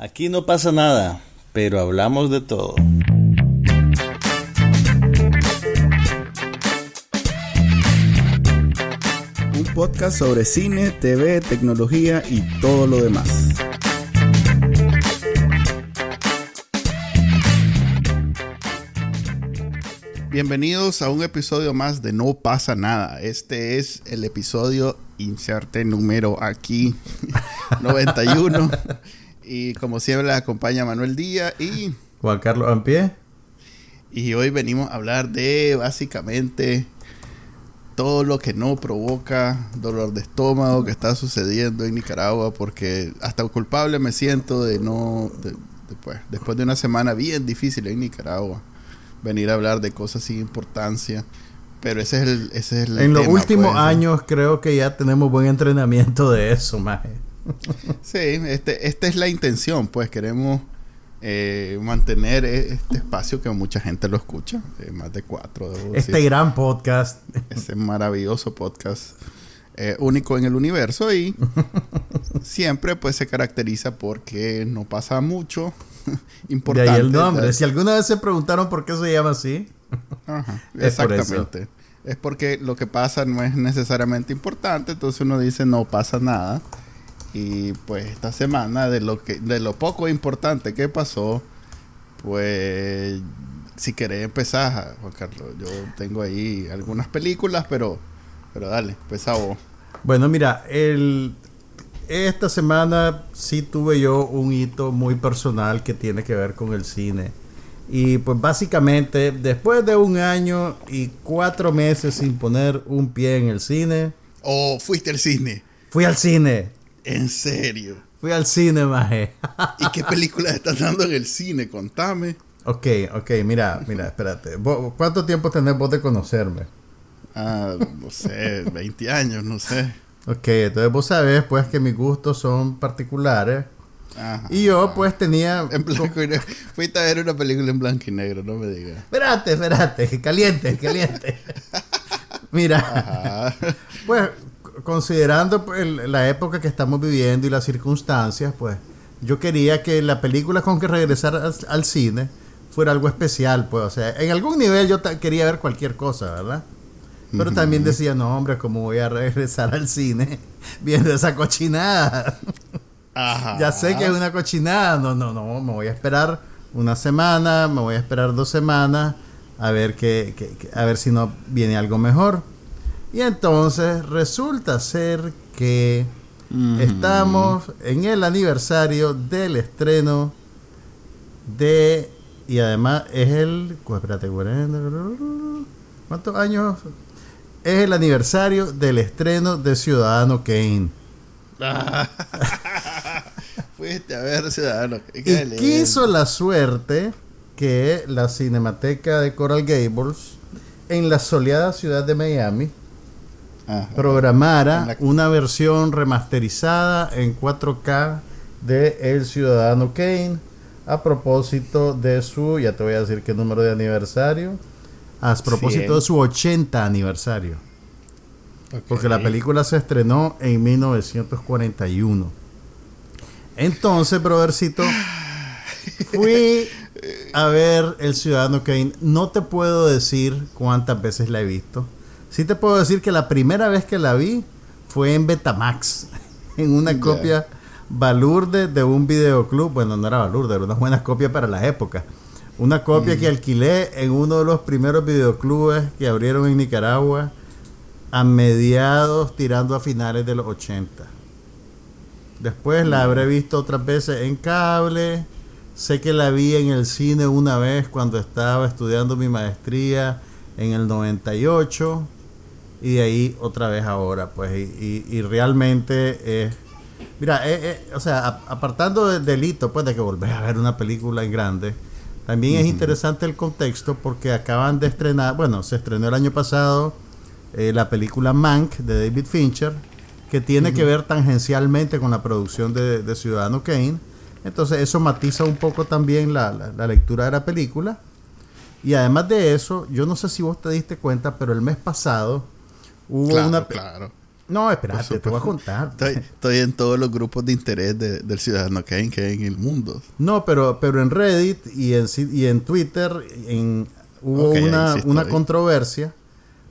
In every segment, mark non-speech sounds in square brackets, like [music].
Aquí no pasa nada, pero hablamos de todo. Un podcast sobre cine, TV, tecnología y todo lo demás. Bienvenidos a un episodio más de No pasa nada. Este es el episodio inserte número aquí [laughs] 91. Y como siempre acompaña Manuel Díaz y Juan Carlos Ampie. Y hoy venimos a hablar de básicamente todo lo que no provoca dolor de estómago que está sucediendo en Nicaragua porque hasta culpable me siento de no después después de una semana bien difícil en Nicaragua venir a hablar de cosas sin importancia pero ese es el, ese es el En los últimos pues, años creo que ya tenemos buen entrenamiento de eso, más. [laughs] sí, este, esta es la intención, pues queremos eh, mantener e, este espacio que mucha gente lo escucha, eh, más de cuatro. Este gran podcast. Ese maravilloso podcast. Eh, único en el universo y [laughs] siempre pues se caracteriza porque no pasa mucho importante. [laughs] De ahí el nombre. Si alguna vez se preguntaron por qué se llama así. exactamente. es porque lo que pasa no es necesariamente importante, entonces uno dice no pasa nada. Y pues esta semana de lo que de lo poco importante que pasó, pues si querés empezar, Juan Carlos, yo tengo ahí algunas películas, pero pero dale, empezá vos. Bueno, mira, el esta semana sí tuve yo un hito muy personal que tiene que ver con el cine. Y pues básicamente, después de un año y cuatro meses sin poner un pie en el cine. ¿O oh, fuiste al cine? Fui al cine. ¿En serio? Fui al cine, maje. ¿Y qué películas estás dando en el cine? Contame. Ok, ok, mira, mira, espérate. ¿Cuánto tiempo tenés vos de conocerme? Ah, no sé, 20 años, no sé. Ok, entonces vos sabés pues que mis gustos son particulares y yo pues tenía... En blanco y negro. Fuiste a ver una película en blanco y negro, no me digas. Espérate, espérate, caliente, caliente. [laughs] Mira, pues considerando pues, la época que estamos viviendo y las circunstancias, pues yo quería que la película con que regresar al, cine fuera algo especial, pues, o sea, en algún nivel yo quería ver cualquier cosa, ¿verdad? Pero también decía, no, hombre, ¿cómo voy a regresar al cine [laughs] viendo esa cochinada? Ya sé que es una cochinada. No, no, no. Me voy a esperar una semana, me voy a esperar dos semanas a ver que, a ver si no viene algo mejor. Y entonces resulta ser que estamos en el aniversario del estreno de y además es el espérate, ¿cuántos años? Es el aniversario del estreno de Ciudadano Kane. [laughs] Fuiste a ver Ciudadano. Y quiso la suerte que la Cinemateca de Coral Gables, en la soleada ciudad de Miami, programara una versión remasterizada en 4K de El Ciudadano Kane a propósito de su, ya te voy a decir qué número de aniversario, a propósito de su 80 aniversario. Porque la película se estrenó en 1941. Entonces, brothercito, [sighs] fui a ver El Ciudadano Kane. No te puedo decir cuántas veces la he visto. Sí te puedo decir que la primera vez que la vi fue en Betamax, [laughs] en una copia balurde de un videoclub. Bueno, no era balurde, era una buena copia para la época. Una copia mm. que alquilé en uno de los primeros videoclubes que abrieron en Nicaragua a mediados tirando a finales de los 80. Después la habré visto otras veces en cable. Sé que la vi en el cine una vez cuando estaba estudiando mi maestría en el 98. Y de ahí otra vez ahora, pues. Y, realmente es. Mira, eh, eh, o sea, apartando del delito, pues, de que volvés a ver una película en grande, también es interesante el contexto porque acaban de estrenar, bueno, se estrenó el año pasado eh, la película Mank de David Fincher que tiene que ver tangencialmente con la producción de, Ciudadano Kane. Entonces eso matiza un poco también la, lectura de la película. Y además de eso, yo no sé si vos te diste cuenta, pero el mes pasado hubo una... No, espérate, te voy a contar. Estoy, en todos los grupos de interés del ciudadano que hay, en el mundo. No, pero, pero en Reddit y en, y en Twitter en, hubo una, controversia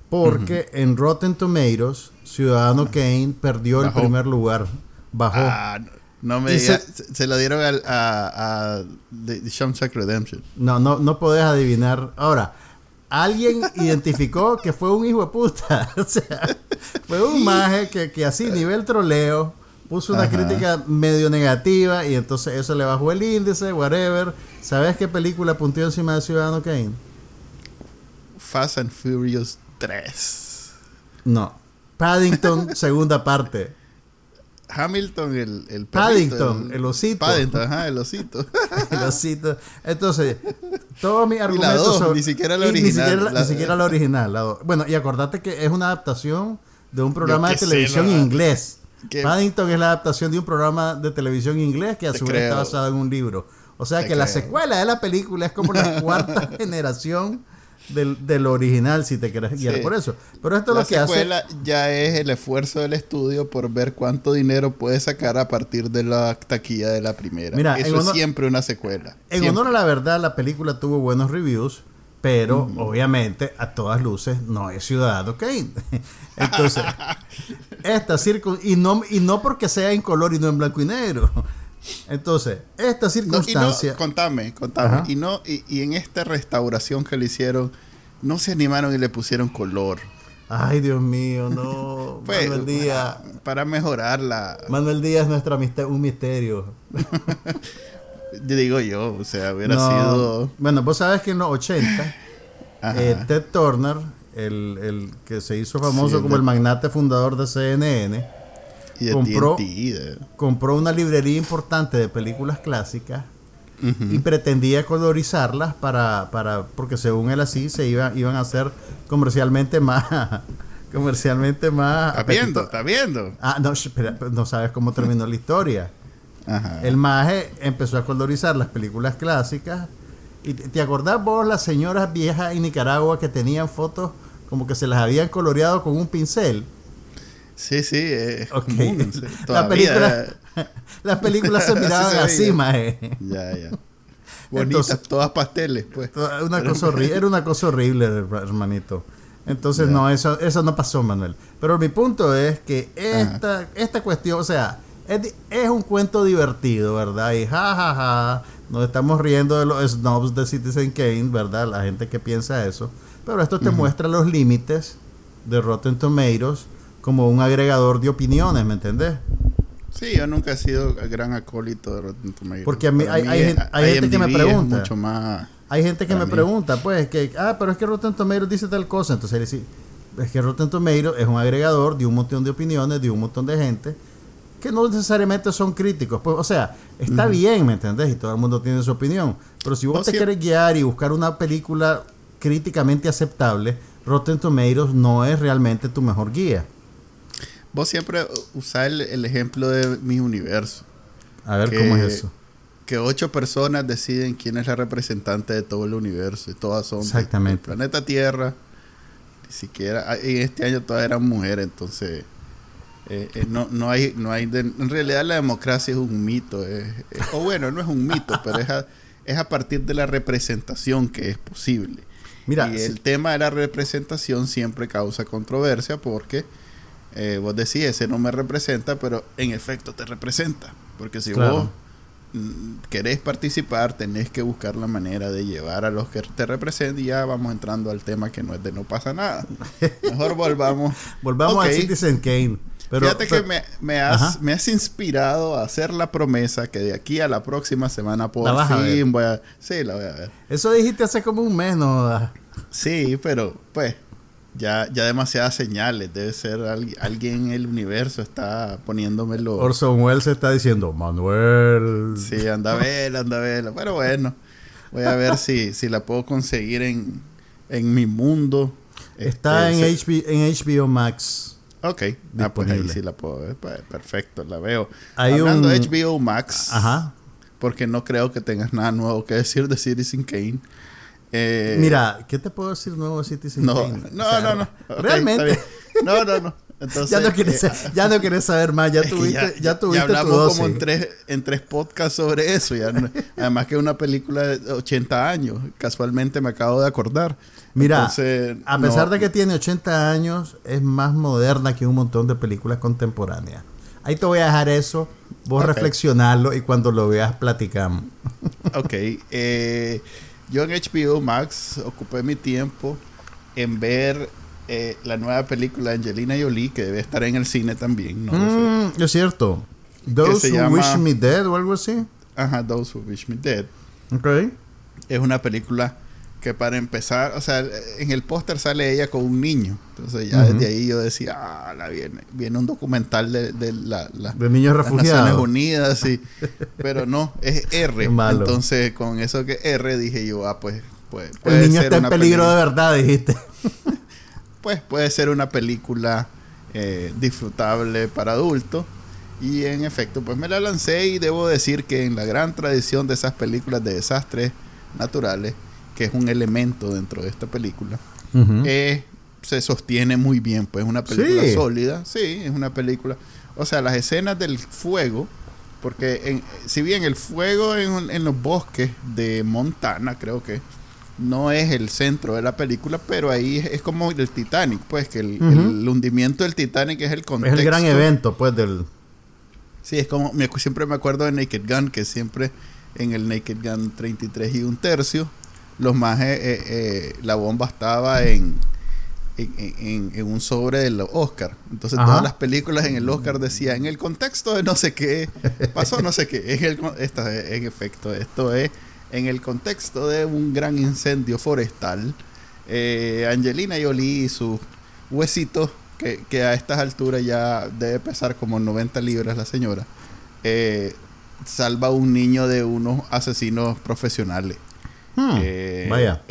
porque en Rotten Tomatoes Ciudadano Kane perdió el primer lugar. Bajó. Ah, no me digas, se, lo dieron a, a, a The Redemption. No, no, no podés adivinar. Ahora, alguien identificó que fue un hijo de puta. [laughs] o sea, fue un maje que, que así, nivel troleo, puso una crítica medio negativa y entonces eso le bajó el índice, whatever. ¿Sabes qué película puntió encima de Ciudadano Kane? Fast and Furious 3. No. Paddington, segunda parte. Hamilton, el, el Paddington, el, osito. Paddington, ajá, el osito. [laughs] el osito. Entonces, todos mis argumentos son... Ni siquiera la original. Ni siquiera la, original. bueno, y acordate que es una adaptación de un programa de televisión inglés. Paddington es la adaptación de un programa de televisión inglés que a su vez está basado en un libro. O sea que la secuela de la película es como la [laughs] cuarta generación del, del original, si te quieres guiar por eso. Pero esto es lo que hace. ya es el esfuerzo del estudio por ver cuánto dinero puede sacar a partir de la taquilla de la primera. Mira, eso es siempre una secuela. En honor a la verdad, la película tuvo buenos reviews. Pero obviamente a todas luces no es Ciudadano Kane. [laughs] Entonces, [laughs] esta circun y no y no porque sea en color y no en blanco y negro. Entonces, esta circunstancia. contame, contame. Y, no, y, en esta restauración que le hicieron, no se animaron y le pusieron color. Ay, Dios mío, no. [laughs] pues, Manuel Díaz. Para mejorarla. Manuel Díaz es nuestra un misterio. [laughs] digo yo, o sea, hubiera sido. Bueno, vos sabes que en los 80, eh, Ted Turner, el, el, que se hizo famoso como el magnate fundador de CNN, compró, compró una librería importante de películas clásicas y pretendía colorizarlas para, para, porque según él así se iba, iban a hacer comercialmente más [laughs] comercialmente más está viendo está viendo. Ah no no sabes cómo terminó la historia. El maje empezó a colorizar las películas clásicas y te acordás vos las señoras viejas en Nicaragua que tenían fotos como que se las habían coloreado con un pincel Sí, sí, es la película, [laughs] las películas se [laughs] miraban así, maje. Ya, ya. [laughs] Bonitas, todas pasteles, pues. Una cosa horrible, era una cosa horrible, hermanito. Entonces, no, eso, eso no pasó, Manuel. Pero mi punto es que esta, esta cuestión, o sea, es, es, un cuento divertido, ¿verdad? Y jajaja, ja, ja, nos estamos riendo de los snobs de Citizen Kane, ¿verdad? La gente que piensa eso. Pero esto te muestra los límites de Rotten Tomatoes como un agregador de opiniones, ¿me entendés? Sí, yo nunca he sido gran acólito de Rotten Tomatoes. Porque a mí, hay, hay, gente que me pregunta. Mucho más hay gente que me pregunta, pues, que, ah, pero es que Rotten Tomatoes dice tal cosa. Entonces, es que Rotten Tomatoes es un agregador de un montón de opiniones, de un montón de gente, que no necesariamente son críticos. Pues, o sea, está bien, ¿me entendés? Y todo el mundo tiene su opinión. Pero si vos te quieres guiar y buscar una película críticamente aceptable, Rotten Tomatoes no es realmente tu mejor guía. Vos siempre usás el, ejemplo de mi universo. A ver cómo es eso. Que ocho personas deciden quién es la representante de todo el universo y todas son Exactamente. del planeta Tierra. Ni siquiera en este año todas eran mujeres, entonces eh, eh, no, no hay, no hay en realidad la democracia es un mito, o bueno, no es un mito, [laughs] pero es a, es a partir de la representación que es posible. Mira, y el tema de la representación siempre causa controversia porque eh, vos decís, ese no me representa, pero en efecto te representa. Porque si vos mm, querés participar, tenés que buscar la manera de llevar a los que te representen. Y ya vamos entrando al tema que no es de no pasa nada. [laughs] Mejor volvamos. volvamos a Citizen Kane. Fíjate que me, me, has, me, has, inspirado a hacer la promesa que de aquí a la próxima semana por fin voy a... Sí, la voy a ver. Eso dijiste hace como un mes, ¿no? Sí, pero pues ya, ya demasiadas señales. Debe ser alguien en el universo está poniéndomelo. Orson Welles está diciendo, Manuel. Sí, anda a [laughs] ver, anda a ver. Pero bueno, voy a ver si, si la puedo conseguir en, en mi mundo. Está este, en, HBO, Max. Ok, ah, pues ahí sí la puedo ver. Pues, perfecto, la veo. Hablando de HBO Max. Ajá. Porque no creo que tengas nada nuevo que decir de Citizen Kane. Eh, Mira, ¿qué te puedo decir nuevo Citizen no, No, no, no. realmente. No, no, no. ya, no quieres, eh, ya no quieres saber más, ya tuviste, ya, tuviste hablamos como en tres, en tres podcasts sobre eso. Ya además que es una película de 80 años, casualmente me acabo de acordar. Mira, a pesar de que tiene 80 años, es más moderna que un montón de películas contemporáneas. Ahí te voy a dejar eso, vos reflexionarlo y cuando lo veas platicamos. ok, eh, yo en HBO Max ocupé mi tiempo en ver eh, la nueva película de Angelina Jolie, que debe estar en el cine también. ¿no? Mm, es cierto. Those Who Wish Me Dead o algo así. Ajá, Those Who Wish Me Dead. Ok. Es una película que para empezar, o sea, en el póster sale ella con un niño. Entonces ya desde ahí yo decía, ah, la viene, viene un documental de, de la, de niños refugiados. Naciones Unidas, sí. [laughs] Pero no, es R. Entonces con eso que R dije yo, ah, pues, pues puede El niño está en peligro de verdad, dijiste. [laughs] pues puede ser una película eh, disfrutable para adultos. Y en efecto, pues me la lancé y debo decir que en la gran tradición de esas películas de desastres naturales, que es un elemento dentro de esta película, eh, se sostiene muy bien. Pues es una película sólida, sí, es una película. O sea, las escenas del fuego, porque si bien el fuego en, en los bosques de Montana, creo que no es el centro de la película, pero ahí es, como el Titanic, pues, que el, hundimiento del Titanic es el contexto. Es el gran evento, pues, del... Sí, es como, siempre me acuerdo de Naked Gun, que siempre en el Naked Gun 33 y un tercio, los más, eh, eh, la bomba estaba en, en, un sobre del Oscar. Entonces todas las películas en el Oscar decían, en el contexto de no sé qué, pasó no sé qué. Es el, esta, en efecto, esto es en el contexto de un gran incendio forestal, eh, Angelina Jolie y sus huesitos, que, a estas alturas ya debe pesar como 90 libras la señora, eh, salva a un niño de unos asesinos profesionales. Hmm, eh, vaya.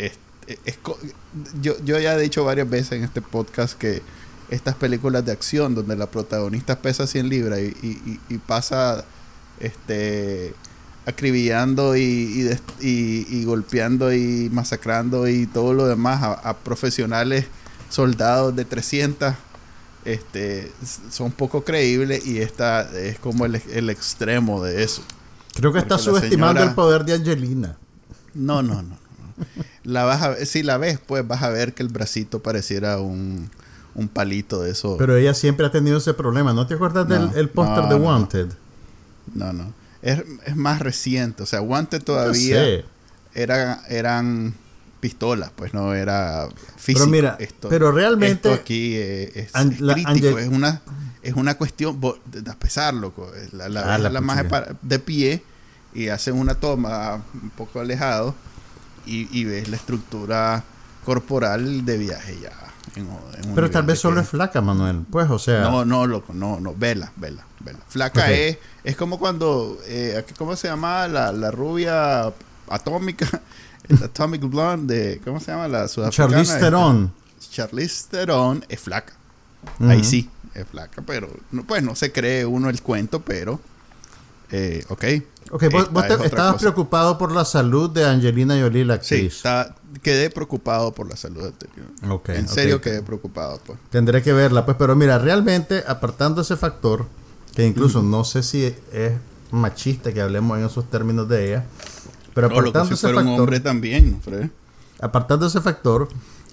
yo, yo ya he dicho varias veces en este podcast que estas películas de acción donde la protagonista pesa 100 libras y, y pasa este acribillando y, y, golpeando y masacrando y todo lo demás a, profesionales soldados de 300 este son poco creíbles y esta es como el, extremo de eso. Creo que está subestimando el poder de Angelina. No, no, no. La vas a, si la ves, pues vas a ver que el bracito pareciera un, un palito de eso. Pero ella siempre ha tenido ese problema. ¿No te acuerdas del póster de Wanted? No, no es, más reciente. O sea, Wanted todavía era, eran pistolas, pues no era físico. Pero mira, pero realmente aquí es, crítico, es una es una cuestión de, pesarlo, la, la, ah, la, más de pie y hacen una toma un poco alejado y, y ves la estructura corporal de viaje ya. Pero tal vez solo es flaca, Manuel. Pues, o sea. No, no, loco, no, no. Vela, vela, vela. Flaca es, es como cuando. Eh, ¿Cómo se llama la, la rubia atómica? [laughs] Atomic Blonde de. ¿Cómo se llama la sudafricana? Charlize Theron. Charlize Theron es flaca. Ahí sí, es flaca. Pero, pues no se cree uno el cuento, pero. Eh, ok. Ok, vos, estabas preocupado por la salud de Angelina Jolie, la actriz. Sí, quedé preocupado por la salud anterior. Okay, en serio quedé preocupado. Pues. Tendré que verla, pues, pero mira, realmente, apartando ese factor, que incluso no sé si es machista que hablemos en esos términos de ella, pero apartando ese factor. un hombre también, Apartando ese factor,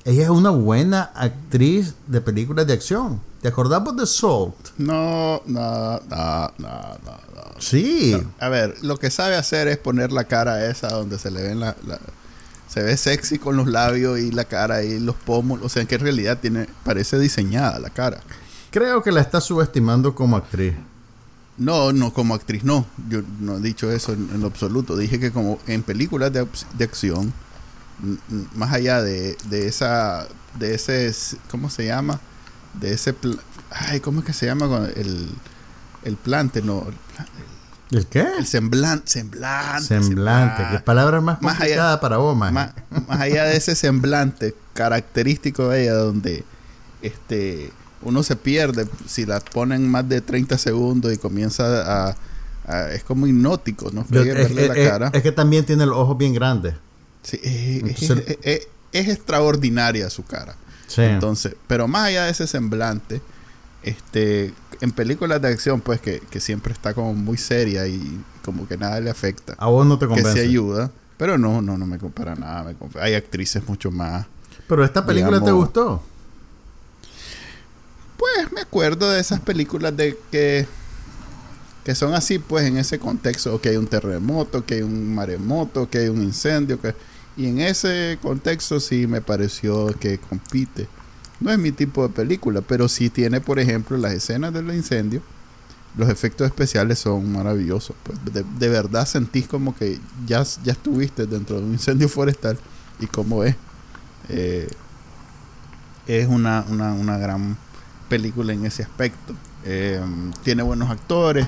ella es una buena actriz de películas de acción. ¿Te acordamos de Salt? No, no, no, no, no. Sí. A ver, lo que sabe hacer es poner la cara esa donde se le ven la, se ve sexy con los labios y la cara y los pómulos. O sea, que en realidad tiene, parece diseñada la cara. Creo que la está subestimando como actriz. No, no, como actriz no. Yo no he dicho eso en, lo absoluto. Dije que como en películas de, de acción, más allá de, de, esa, de ese, ¿cómo se llama? De ese, ay, ¿cómo es que se llama? El, el plante, no, ¿El qué? El semblante. Semblante. Semblante. Que palabra más complicada para vos, más, más, allá de ese semblante característico de ella, donde este uno se pierde si la ponen más de 30 segundos y comienza a. es como hipnótico, ¿no? es, la cara. es, que también tiene los ojos bien grandes. Sí, es, es extraordinaria su cara. Sí. Entonces, pero más allá de ese semblante este, en películas de acción, pues que, siempre está como muy seria y como que nada le afecta. A vos no te convence. Que se ayuda. Pero no, no, no me compara nada. hay actrices mucho más. Pero esta película te gustó. Pues me acuerdo de esas películas de que que son así pues en ese contexto, que hay un terremoto, que hay un maremoto, que hay un incendio, que y en ese contexto sí me pareció que compite. No es mi tipo de película, pero sí tiene, por ejemplo, las escenas del incendio. Los efectos especiales son maravillosos. Pues. De, verdad sentís como que ya, ya estuviste dentro de un incendio forestal y como es. Eh, es una, una, gran película en ese aspecto. Eh, tiene buenos actores.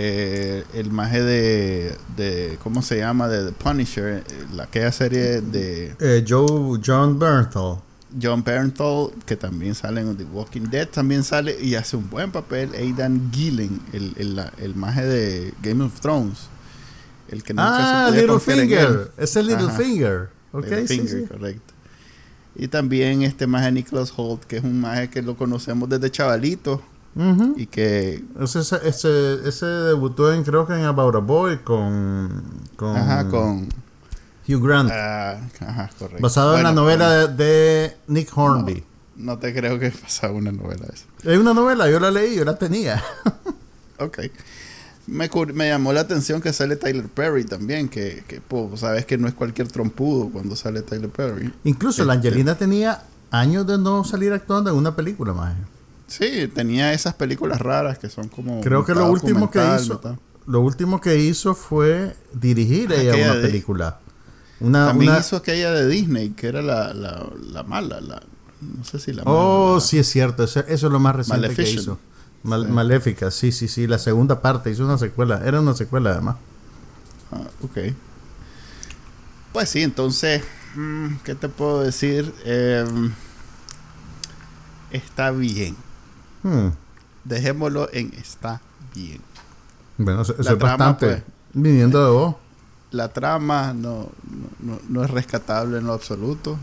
Eh, el maje de, de, ¿cómo se llama? De The Punisher, eh, la aquella serie de... Eh, Joe, John Bernthal. John Bernthal, que también sale en The Walking Dead, también sale y hace un buen papel. Aidan Gillen, el, el, el maje de Game of Thrones. El que nunca ah, Littlefinger. Es el Littlefinger. Ok, Littlefinger, correcto. Y también este maje Nicholas Holt, que es un maje que lo conocemos desde chavalito y que... Ese, ese, ese, debutó en, creo que en About a Boy con... con ajá, con... Hugh Grant. Ah, ajá, correcto. Basado en la novela de, Nick Hornby. No, te creo que [laughs] pasaba una novela esa. Es una novela, yo la leí, yo la tenía. [laughs] ok. Me, me, llamó la atención que sale Tyler Perry también, que, que sabes que no es cualquier trompudo cuando sale Tyler Perry. Incluso la este Angelina tenía años de no salir actuando en una película más. Sí, tenía esas películas raras que son como. Creo que lo último que hizo. Lo último que hizo fue dirigir ella una película. Una, También hizo aquella de Disney, que era la, la, la mala. La, no sé si la mala. Oh, sí, es cierto. Eso, es lo más reciente que hizo. Maléfica, sí, sí, sí. La segunda parte hizo una secuela. Era una secuela, además. Ah, ok. Pues sí, entonces, mm, ¿qué te puedo decir? Em, está bien. Hmm. Dejémoslo en está bien. Bueno, eso, es bastante. Pues, viniendo de vos. La trama no, no, es rescatable en lo absoluto.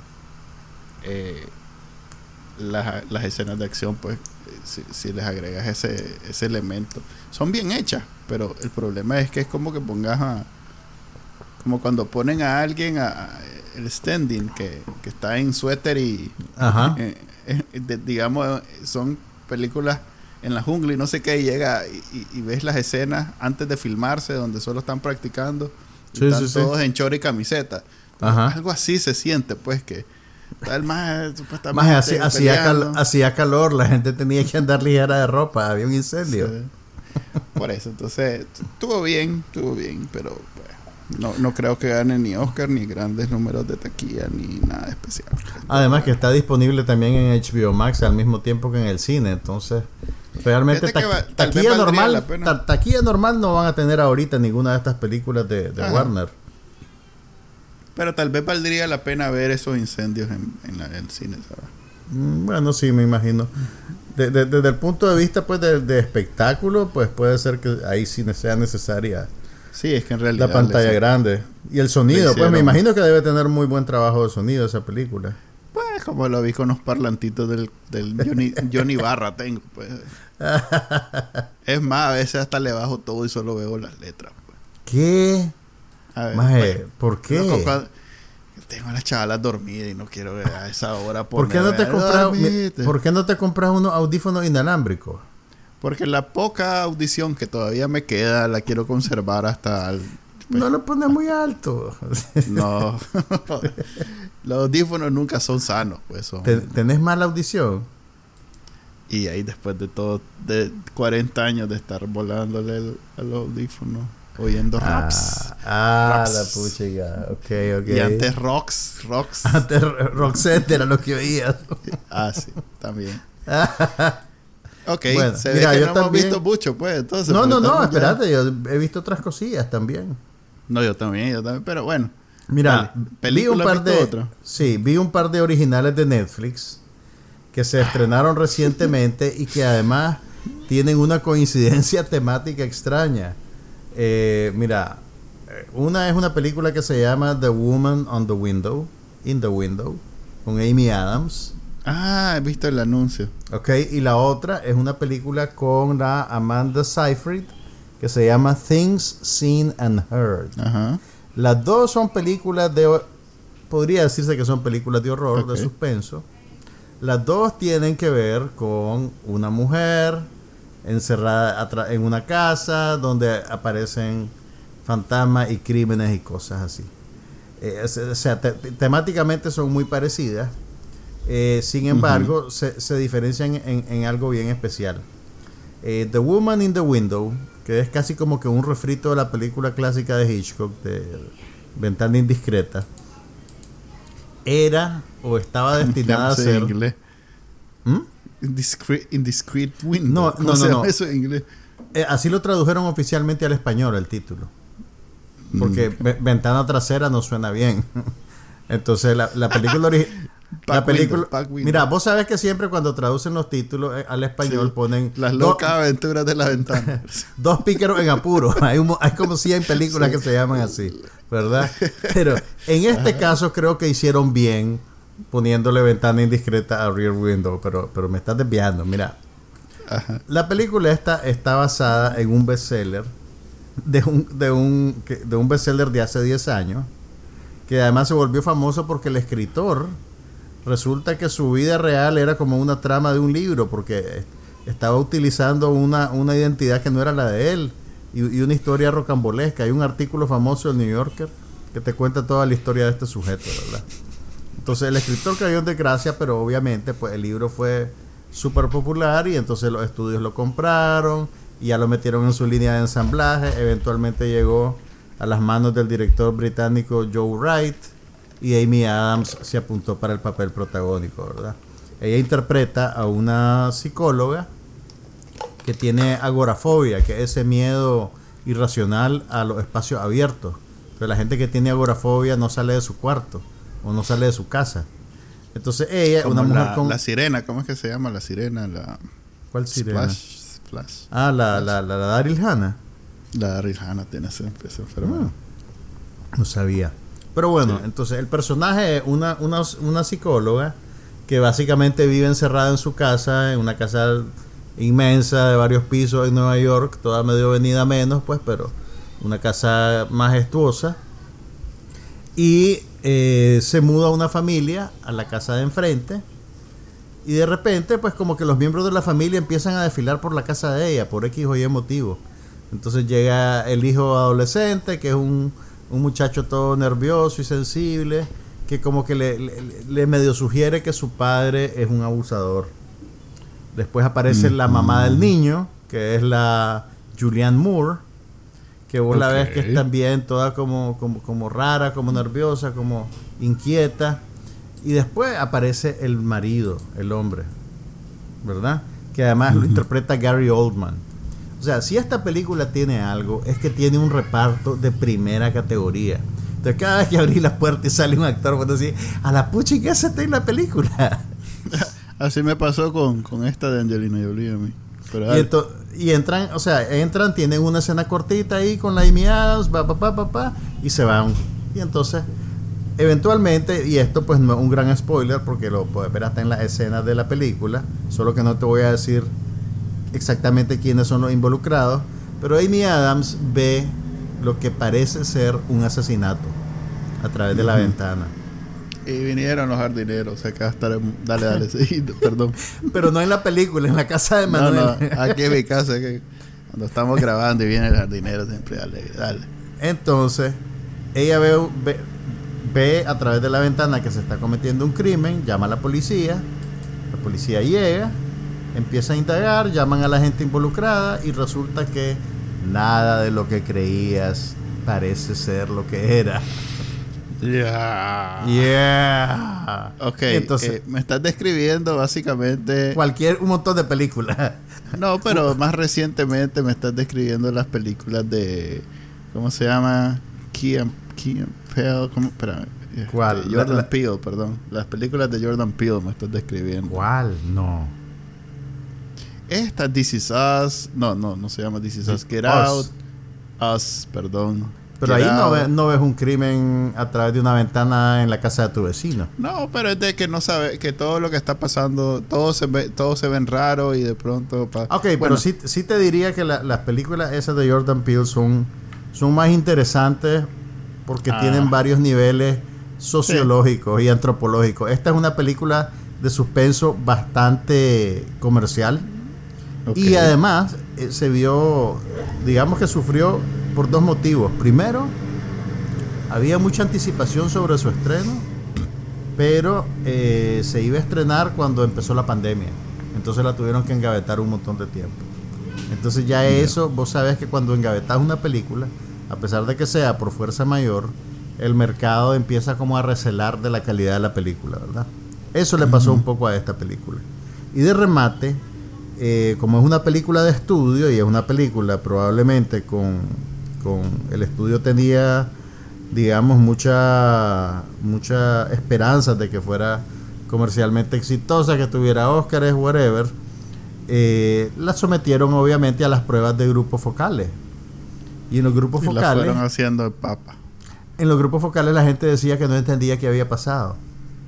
Eh, las, escenas de acción, pues, si, les agregas ese, ese elemento, son bien hechas, pero el problema es que es como que pongas a. Como cuando ponen a alguien a, el standing que, está en suéter y. Ajá. Eh, eh, digamos, son películas en la jungla y no sé qué, y llega y, ves las escenas antes de filmarse donde solo están practicando. están todos en chor y camiseta. Algo así se siente, pues, que tal más supuestamente. Más hacía, calor, la gente tenía que andar ligera de ropa, había un incendio. Por eso, entonces, estuvo bien, estuvo bien, pero no, no creo que gane ni Oscar, ni grandes números de taquilla, ni nada especial. Además que está disponible también en HBO Max al mismo tiempo que en el cine, entonces realmente taquilla normal, taquilla normal no van a tener ahorita ninguna de estas películas de, Warner. Pero tal vez valdría la pena ver esos incendios en, en, el cine, ¿sabes? Mm, bueno, sí, me imagino. Desde el punto de vista pues de, de espectáculo, pues puede ser que ahí sí sea necesaria Sí, es que en realidad. La pantalla grande. Y el sonido, pues me imagino que debe tener muy buen trabajo de sonido esa película. Pues como lo vi con los parlantitos del, del Johnny, [laughs] Johnny Barra tengo, pues. [laughs] es más, a veces hasta le bajo todo y solo veo las letras. Pues. ¿Qué? A ver, pues, ¿por qué? tengo a las chavalas dormidas y no quiero ver a esa hora ¿Por qué no te compras ¿Por qué no te compras unos audífonos inalámbricos? Porque la poca audición que todavía me queda la quiero conservar hasta... El, pues, no lo pones muy alto. [laughs] no. [laughs] Los audífonos nunca son sanos. Pues ¿Tenés mala audición? Y ahí después de todo, de 40 años de estar volándole a los audífonos, oyendo ah, raps. Ah, la pucha, ok, ok. Y antes rocks, rocks. Antes Roxette era lo que oías. [laughs] ah, sí, también. Ok, bueno, se mira, ve que yo no también... hemos visto mucho, pues. Entonces, no, no, no, espérate, yo he visto otras cosillas también. No, yo también, yo también, pero bueno. Mira, vi un par de Sí, vi un par de originales de Netflix que se estrenaron recientemente y que además tienen una coincidencia [laughs] temática extraña. Eh, mira, eh, una es una película que se llama The Woman on the Window, In the Window, con Amy Adams. Ah, he visto el anuncio. Ok, y la otra es una película con la Amanda Seyfried que se llama Things Seen and Heard. Ajá. Las dos son películas de... Podría decirse que son películas de horror, de suspenso. Las dos tienen que ver con una mujer encerrada en una casa donde aparecen fantasmas y crímenes y cosas así. Eh, o sea, temáticamente son muy parecidas. Eh, sin embargo, se, diferencian en, algo bien especial. Eh, the Woman in the Window, que es casi como que un refrito de la película clásica de Hitchcock, de Ventana Indiscreta, era o estaba [laughs] destinada a ser... ¿Mm? Indiscreet, Window. No, no, no, Eso en inglés? así lo tradujeron oficialmente al español el título. Porque mm. ventana trasera no suena bien. [laughs] Entonces la, la película La película. mira, vos sabes que siempre cuando traducen los títulos eh, al español ponen. Las locas aventuras de la ventana. [laughs] dos píqueros en apuro. [laughs] Hay, hay como 100 películas que se llaman así, ¿verdad? Pero en este caso creo que hicieron bien poniéndole ventana indiscreta a Rear Window, pero, pero me estás desviando. Mira, la película esta está basada en un bestseller de un, de un, de un bestseller de hace 10 años, que además se volvió famoso porque el escritor resulta que su vida real era como una trama de un libro, porque estaba utilizando una, una identidad que no era la de él y, una historia rocambolesca. Hay un artículo famoso del New Yorker que te cuenta toda la historia de este sujeto, ¿verdad? Entonces el escritor cayó en desgracia, pero obviamente pues el libro fue súper popular y entonces los estudios lo compraron y ya lo metieron en su línea de ensamblaje. Eventualmente llegó a las manos del director británico Joe Wright y Amy Adams se apuntó para el papel protagónico, ¿verdad? Ella interpreta a una psicóloga que tiene agorafobia, que es ese miedo irracional a los espacios abiertos. Pero la gente que tiene agorafobia no sale de su cuarto o no sale de su casa. Entonces ella, una mujer con... La sirena, ¿cómo es que se llama la sirena? La... ¿Cuál sirena? Splash, Ah, la, la, la, Daryl Hannah. La Daryl Hannah tiene esa, enfermedad. Ah, no sabía. Pero bueno, entonces el personaje es una, una, una psicóloga que básicamente vive encerrada en su casa, en una casa inmensa de varios pisos en Nueva York, toda medio venida menos, pues, pero una casa majestuosa. Y eh, se muda una familia a la casa de enfrente. Y de repente, pues como que los miembros de la familia empiezan a desfilar por la casa de ella, por X o Y motivo. Entonces llega el hijo adolescente, que es un un muchacho todo nervioso y sensible, que como que le, medio sugiere que su padre es un abusador. Después aparece la mamá del niño, que es la Julianne Moore, que vos la ves que es también toda como, como, rara, como nerviosa, como inquieta. Y después aparece el marido, el hombre, ¿verdad? Que además lo interpreta Gary Oldman. O sea, si esta película tiene algo, es que tiene un reparto de primera categoría. Entonces, cada vez que abrí la puerta y sale un actor, pues decir, a la pucha, ¿qué hace en la película? [laughs] Así me pasó con, esta de Angelina Jolie a mí. y, entran, o sea, entran, tienen una escena cortita ahí con la Amy Adams, pa, pa, pa, pa, y se van. Y entonces, eventualmente, y esto pues no es un gran spoiler porque lo puedes ver hasta en las escenas de la película, solo que no te voy a decir exactamente quiénes son los involucrados, pero Amy Adams ve lo que parece ser un asesinato a través de la ventana. Y vinieron los jardineros, acá estar dale, dale, sí, [laughs] perdón. Pero no en la película, en la casa de Manuel. No, no, aquí en mi [laughs] casa, cuando estamos grabando y viene el jardinero, siempre dale, dale. Entonces, ella ve, ve a través de la ventana que se está cometiendo un crimen, llama a la policía, la policía llega, empieza a indagar, llaman a la gente involucrada y resulta que nada de lo que creías parece ser lo que era. Yeah. Yeah. Ok, entonces eh, me estás describiendo básicamente cualquier un montón de películas. no, pero [laughs] más recientemente me estás describiendo las películas de ¿cómo se llama? Key and, Peele, ¿cómo? Espera, este, ¿Cuál? Jordan Peele, perdón. Las películas de Jordan Peele me estás describiendo. ¿Cuál? No. Esta This Is Us. No, no, no se llama This Is Us. Get Out. Us, perdón. Pero ahí no ves, no ves un crimen a través de una ventana en la casa de tu vecino. No, pero es de que no sabe que todo lo que está pasando, todo se ve, todo se ven raro y de pronto. Ok, pero sí, sí te diría que las películas esas de Jordan Peele son, son más interesantes porque ah. tienen varios niveles sociológicos y antropológicos. Esta es una película de suspenso bastante comercial. Y además eh, se vio, digamos que sufrió por dos motivos. Primero, había mucha anticipación sobre su estreno, pero eh, se iba a estrenar cuando empezó la pandemia. Entonces la tuvieron que engavetar un montón de tiempo. Entonces ya eso, vos sabés que cuando engavetas una película, a pesar de que sea por fuerza mayor, el mercado empieza como a recelar de la calidad de la película, ¿verdad? Eso le pasó un poco a esta película. Y de remate, eh, como es una película de estudio y es una película probablemente con, con el estudio tenía, digamos, mucha, mucha esperanza de que fuera comercialmente exitosa, que tuviera Óscares, whatever, eh, la sometieron obviamente a las pruebas de grupos focales. Y en los grupos focales... La fueron haciendo papa. En los grupos focales la gente decía que no entendía qué había pasado.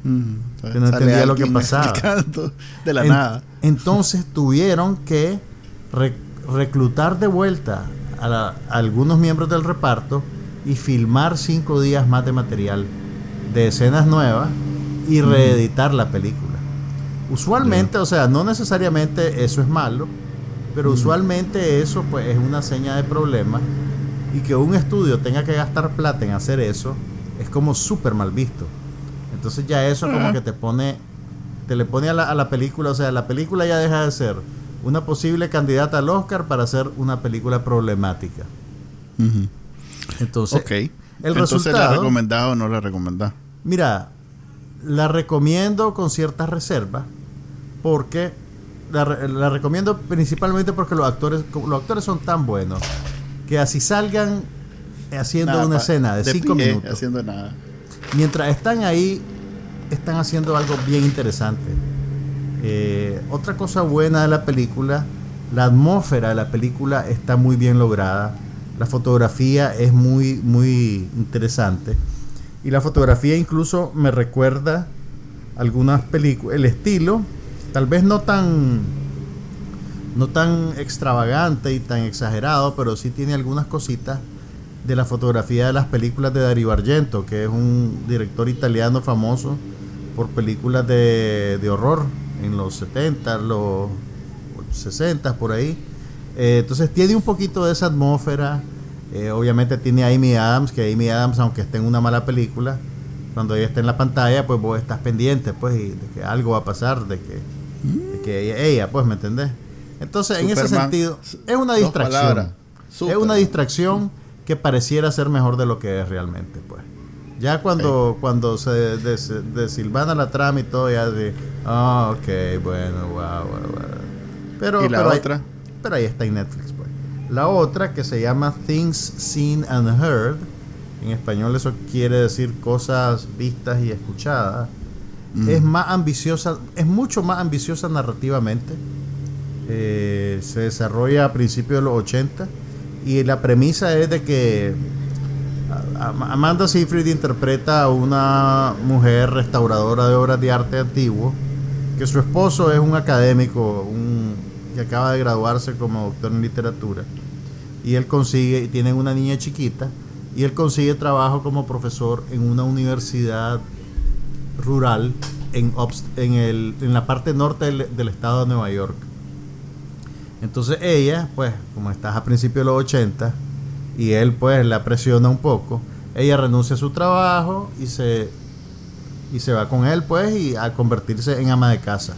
Que no entendía lo que pasaba. [laughs] De la nada. Entonces [laughs] tuvieron que reclutar de vuelta a, algunos miembros del reparto y filmar cinco días más de material de escenas nuevas y reeditar la película. Usualmente, o sea, no necesariamente eso es malo, pero usualmente eso pues es una seña de problema y que un estudio tenga que gastar plata en hacer eso es como súper mal visto. Entonces ya eso como que te pone, te le pone a la, a la película, o sea, la película ya deja de ser una posible candidata al Oscar para hacer una película problemática. Entonces, el Entonces, resultado, ¿la recomendado o no la recomendás? Mira, la recomiendo con ciertas reservas porque la, recomiendo principalmente porque los actores los actores son tan buenos que así salgan haciendo una escena de, cinco minutos. haciendo nada. Mientras están ahí están haciendo algo bien interesante eh, otra cosa buena de la película, la atmósfera de la película está muy bien lograda. La fotografía es muy, muy interesante. Y la fotografía incluso me recuerda algunas películas. El estilo, tal vez no tan, no tan extravagante y tan exagerado, pero sí tiene algunas cositas de la fotografía de las películas de Dario Argento, que es un director italiano famoso por películas de, de horror en los 70, los 60, por ahí. Eh, entonces tiene un poquito de esa atmósfera. Eh, obviamente tiene a Amy Adams, que Amy Adams, aunque esté en una mala película, cuando ella está en la pantalla, pues vos estás pendiente, pues, de que algo va a pasar, de que, que ella, pues, ¿me entendés? Entonces, en ese sentido, es una distracción. Es una distracción que pareciera ser mejor de lo que es realmente, pues. Ya cuando, cuando se desilvana la trama y todo, ya de, ah, ok, bueno, wow, wow, wow. Pero, ¿Y la pero otra? Ahí, pero ahí está en Netflix, pues. La otra que se llama Things Seen and Heard. En español eso quiere decir cosas vistas y escuchadas. Mm. Es más ambiciosa, es mucho más ambiciosa narrativamente. Eh, se desarrolla a principios de los 80 y la premisa es de que Amanda Seyfried interpreta a una mujer restauradora de obras de arte antiguo, que su esposo es un académico, un, que acaba de graduarse como doctor en literatura, y él consigue, tienen una niña chiquita, y él consigue trabajo como profesor en una universidad rural en, en, el, en la parte norte del, del, estado de Nueva York. Entonces ella, pues, como estás a principios de los 80, y él pues la presiona un poco. Ella renuncia a su trabajo y se y se va con él pues y a convertirse en ama de casa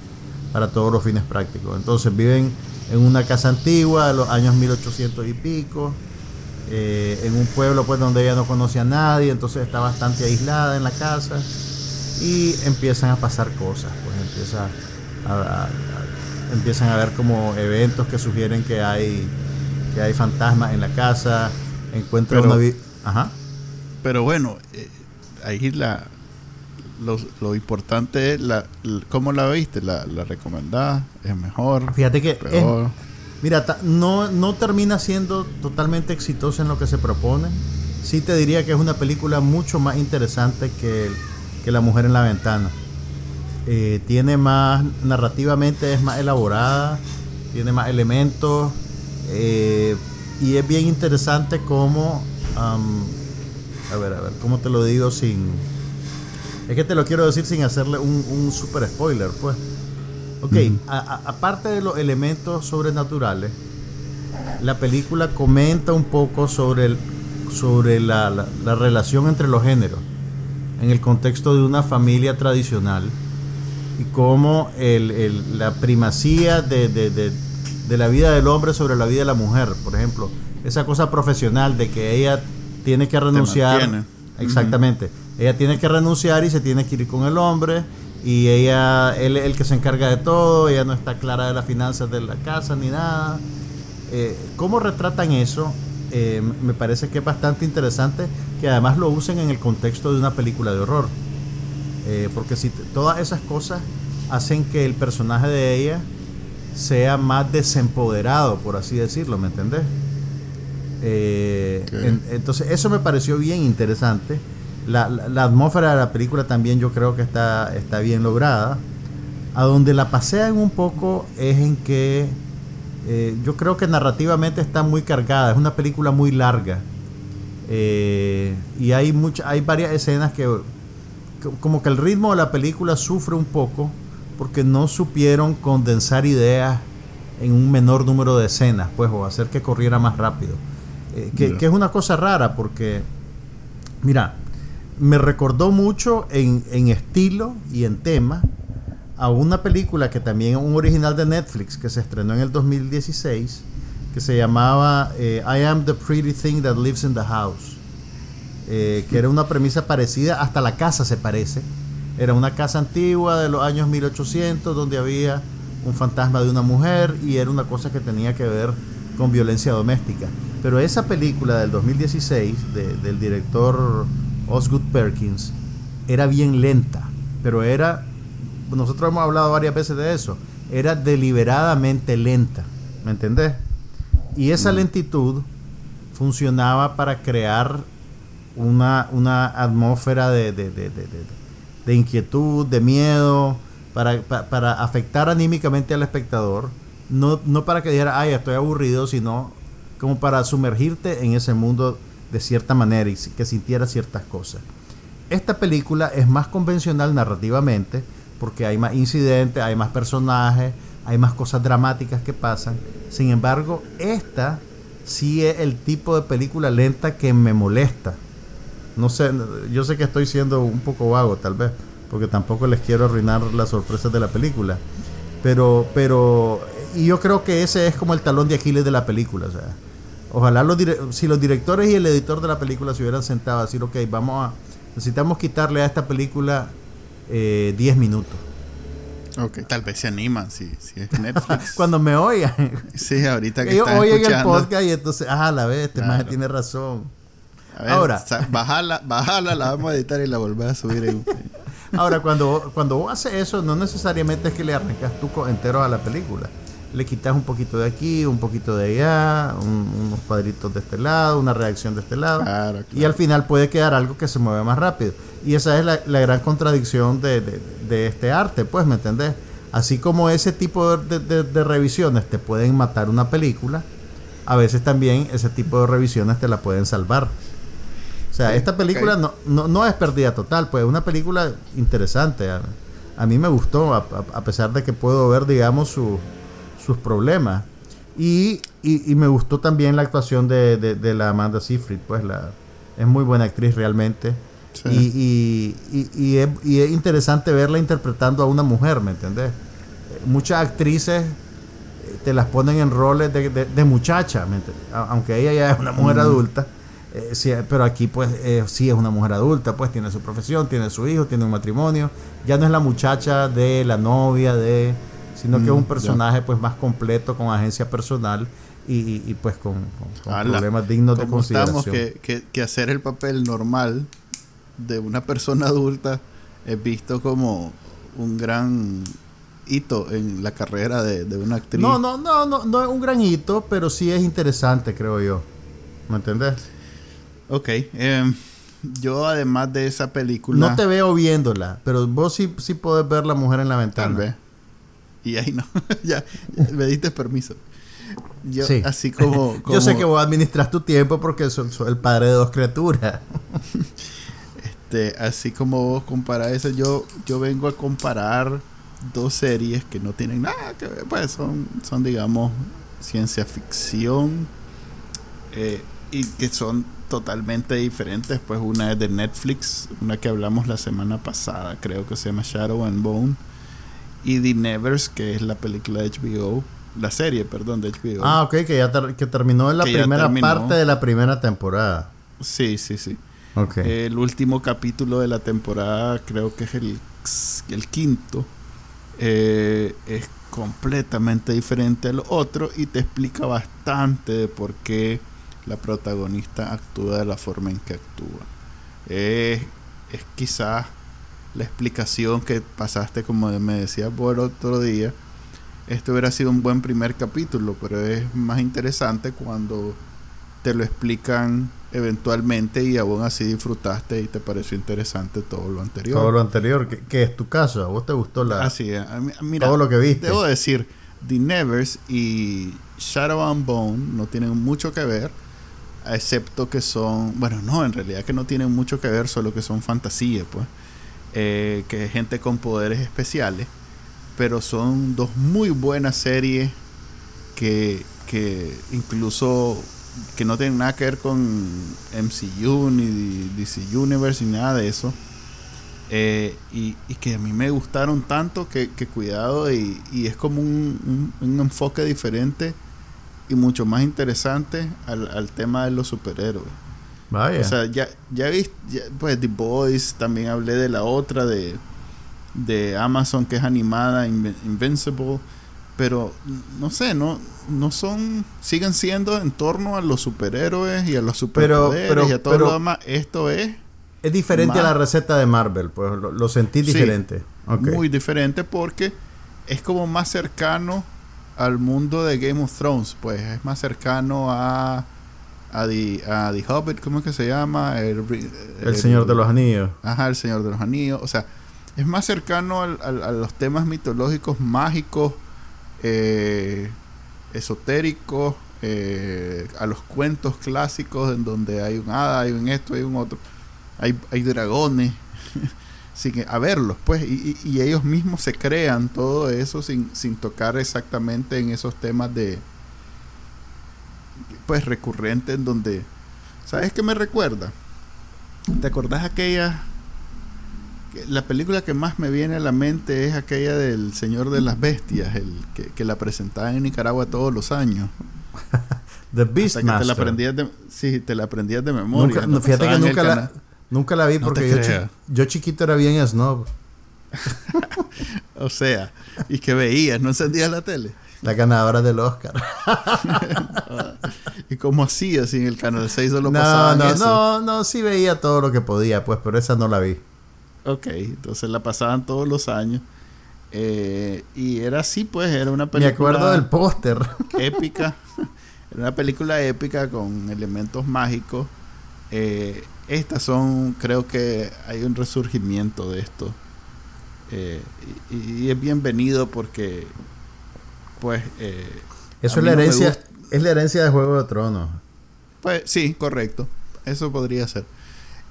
para todos los fines prácticos. Entonces viven en una casa antigua de los años 1800 y pico, eh, en un pueblo pues donde ella no conoce a nadie, entonces está bastante aislada en la casa y empiezan a pasar cosas, pues empieza empiezan a ver como eventos que sugieren que hay que hay fantasmas en la casa, encuentra una Ajá. Pero bueno, eh, ahí la lo, importante es la, cómo la viste, la, la recomendada, es mejor. Fíjate que mira, no, no termina siendo totalmente exitosa en lo que se propone, sí te diría que es una película mucho más interesante que, que La Mujer en la Ventana. Eh, tiene más, narrativamente es más elaborada, tiene más elementos eh, y es bien interesante como, a ver, a ver, ¿cómo te lo digo sin... Es que te lo quiero decir sin hacerle un, un super spoiler, pues. Ok, aparte de los elementos sobrenaturales, la película comenta un poco sobre, el, sobre la, la, relación entre los géneros en el contexto de una familia tradicional y cómo el, el, la primacía de, de, de, de, la vida del hombre sobre la vida de la mujer, por ejemplo, esa cosa profesional de que ella tiene que renunciar. Exactamente. Ella tiene que renunciar y se tiene que ir con el hombre y ella, él es el que se encarga de todo, ella no está clara de las finanzas de la casa ni nada. Eh, ¿Cómo retratan eso? Eh, me parece que es bastante interesante que además lo usen en el contexto de una película de horror. Eh, porque si todas esas cosas hacen que el personaje de ella sea más desempoderado, por así decirlo, ¿me entendés? entonces eso me pareció bien interesante. La, la, atmósfera de la película también yo creo que está, está bien lograda. A donde la pasean un poco es en que eh, yo creo que narrativamente está muy cargada, es una película muy larga. Eh, y hay, mucha, hay varias escenas que, como que el ritmo de la película sufre un poco porque no supieron condensar ideas en un menor número de escenas, pues, o hacer que corriera más rápido. Eh, que, que, es una cosa rara porque, mira, me recordó mucho en, en estilo y en tema a una película que también es un original de Netflix que se estrenó en el 2016 que se llamaba eh, I Am the Pretty Thing That Lives in the House eh, que era una premisa parecida hasta la casa se parece era una casa antigua de los años 1800 donde había un fantasma de una mujer y era una cosa que tenía que ver con violencia doméstica pero esa película del 2016 del director Osgood Perkins era bien lenta pero era nosotros hemos hablado varias veces de eso, era deliberadamente lenta, ¿me entendés? Y esa mm. lentitud funcionaba para crear una, una atmósfera de, de, de, de, inquietud, de miedo, para, para, afectar anímicamente al espectador, no, no para que dijera, ay, estoy aburrido, sino como para sumergirte en ese mundo de cierta manera y que sintiera ciertas cosas. Esta película es más convencional narrativamente, porque hay más incidentes, hay más personajes, hay más cosas dramáticas que pasan. Sin embargo, esta sí es el tipo de película lenta que me molesta. No sé, yo sé que estoy siendo un poco vago tal vez, porque tampoco les quiero arruinar las sorpresas de la película. Pero, pero, y yo creo que ese es como el talón de Aquiles de la película. O sea, ojalá los si los directores y el editor de la película se hubieran sentado a decir, ok, vamos a, necesitamos quitarle a esta película 10 eh, minutos. Ok, tal vez se animan si, si es Netflix. [laughs] Cuando me oigan. Sí, ahorita que Ellos oyen el podcast y entonces, ah, la vez, este claro. tiene razón. Ahora, bájala, bájala, la vamos a editar y la volvemos a subir. En... [laughs] Ahora, cuando, cuando vos haces eso, no necesariamente es que le arrancas tú entero a la película le quitas un poquito de aquí, un poquito de allá, unos cuadritos de este lado, una reacción de este lado. Y al final puede quedar algo que se mueve más rápido. Y esa es la, gran contradicción de, de, este arte, pues, ¿me entendés? Así como ese tipo de, revisiones te pueden matar una película, a veces también ese tipo de revisiones te la pueden salvar. Sea, esta película no, no, no, es pérdida total, pues es una película interesante. A, a mí me gustó, a, a pesar de que puedo ver, digamos, su sus problemas. Y, y, me gustó también la actuación de, de, la Amanda Seyfried, pues la, es muy buena actriz realmente. Y, y, es, y, es, interesante verla interpretando a una mujer, ¿me entendés? Muchas actrices te las ponen en roles de, de, muchacha, aunque ella ya es una mujer adulta. Eh, pero aquí pues eh, sí es una mujer adulta, pues tiene su profesión, tiene su hijo, tiene un matrimonio. Ya no es la muchacha de la novia, de sino que es un mm, personaje pues más completo con agencia personal y, pues con, problemas dignos de consideración. Que, que, hacer el papel normal de una persona adulta es visto como un gran hito en la carrera de, de, una actriz. No, no, no, no, no es un gran hito, pero sí es interesante, creo yo. ¿Me entendés? Ok. Em, yo, además de esa película. No te veo viéndola, pero vos sí, sí podés ver la mujer en la ventana. Tal vez. Y ahí no. [laughs] ya, me diste permiso. Yo, así como, [laughs] Yo sé que vos administras tu tiempo porque sos, el padre de dos criaturas. [laughs] este, así como vos comparas eso, yo, yo vengo a comparar dos series que no tienen nada que ver, pues son, son digamos, ciencia ficción eh, y que son totalmente diferentes. Pues una es de Netflix, una que hablamos la semana pasada, creo que se llama Shadow and Bone, y The Nevers, que es la película de HBO, la serie, perdón, de HBO. Ah, ok, que ya que terminó en la primera parte de la primera temporada. Sí, sí, sí. Okay. el último capítulo de la temporada, creo que es el, el quinto, eh, es completamente diferente al otro y te explica bastante de por qué la protagonista actúa de la forma en que actúa. es quizás la explicación que pasaste, como me decía por otro día. Esto hubiera sido un buen primer capítulo, pero es más interesante cuando te lo explican eventualmente y aún así disfrutaste y te pareció interesante todo lo anterior. Todo lo anterior, que, es tu caso, a vos te gustó la... Así es, mira, todo lo que viste. Debo decir, The Nevers y Shadow and Bone no tienen mucho que ver, excepto que son, bueno, no, en realidad que no tienen mucho que ver, solo que son fantasías, pues, eh, que es gente con poderes especiales, pero son dos muy buenas series que, que incluso que no tienen nada que ver con MCU ni DC Universe ni nada de eso. Eh, y, que a mí me gustaron tanto que, cuidado y, es como un, enfoque diferente y mucho más interesante al, tema de los superhéroes. Vaya. O sea, ya, ya viste, pues The Boys, también hablé de la otra de, de Amazon que es animada, Invincible pero no sé, no no son siguen siendo en torno a los superhéroes y a los superpoderes y a todo lo demás. Esto es es diferente a la receta de Marvel, pues lo, sentí diferente. Muy diferente porque es como más cercano al mundo de Game of Thrones, pues es más cercano a a The, a The Hobbit, ¿cómo es que se llama? El, Señor de los Anillos. Ajá, el Señor de los Anillos. O sea, es más cercano al, a los temas mitológicos mágicos eh, esotéricos, eh, a los cuentos clásicos en donde hay un hada, hay un esto, hay un otro, hay, hay dragones, [laughs] a verlos, pues, y, ellos mismos se crean todo eso sin, sin tocar exactamente en esos temas de, pues, recurrentes en donde, ¿sabes qué me recuerda? ¿Te acordás aquella la película que más me viene a la mente es aquella del Señor de las Bestias, el que, la presentaba en Nicaragua todos los años. [laughs] The Beast Te la aprendías de, sí, te la aprendías de memoria. fíjate que nunca la, nunca la vi porque yo, chiquito era bien snob. [laughs] o sea, y que veías, no encendías la tele. La ganadora del Oscar. [laughs] ¿Y cómo hacía si en el canal 6 solo no, no, No, no, sí veía todo lo que podía, pues, pero esa no la vi. Ok, entonces la pasaban todos los años. Eh, y era así, pues, era una película. Me acuerdo del póster. [laughs] Épica. Era una película épica con elementos mágicos. Eh, estas son, creo que hay un resurgimiento de esto. Eh, y, es bienvenido porque, pues. Eso es la herencia. es la herencia de Juego de Tronos. Pues sí, correcto. Eso podría ser.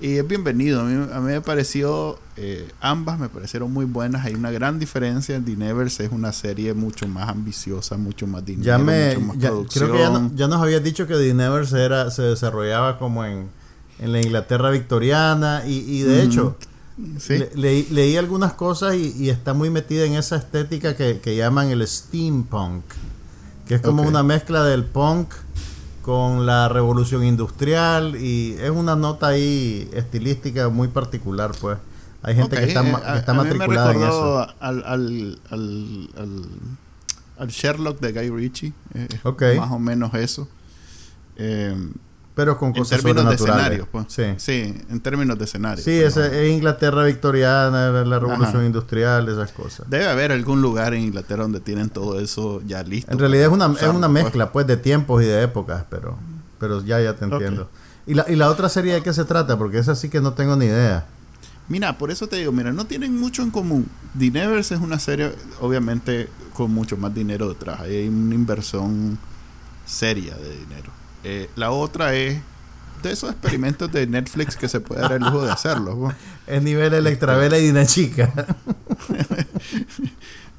Y es bienvenido. A mí, a mí me pareció, eh, ambas me parecieron muy buenas. Hay una gran diferencia. The Nevers es una serie mucho más ambiciosa, mucho más dinero, ya me, mucho más Creo que ya, nos habías dicho que The Nevers era, se desarrollaba como en, en la Inglaterra victoriana. Y, y de hecho, leí algunas cosas y, está muy metida en esa estética que, que llaman el steampunk. Que es como una mezcla del punk con la revolución industrial y es una nota ahí estilística muy particular, pues. Hay gente que está, que está matriculada en eso. Al, al, al, al, Sherlock de Guy Ritchie. Eh, más o menos eso. Eh, pero con cosas En términos de escenario, pues. Sí. sí, en términos de escenario. Sí, es, Inglaterra victoriana, la revolución industrial, esas cosas. Debe haber algún lugar en Inglaterra donde tienen todo eso ya listo. En realidad es una, es una mezcla, pues, de tiempos y de épocas, pero, pero ya, ya te entiendo. ¿Y la, ¿Y la otra serie de qué se trata? Porque esa sí que no tengo ni idea. Mira, por eso te digo, mira, no tienen mucho en común. The Nevers es una serie, obviamente, con mucho más dinero detrás. Hay una inversión seria de dinero. Eh, la otra es de esos experimentos de Netflix que se puede dar el lujo de hacerlo. [laughs] El nivel Electravela y una chica. [laughs]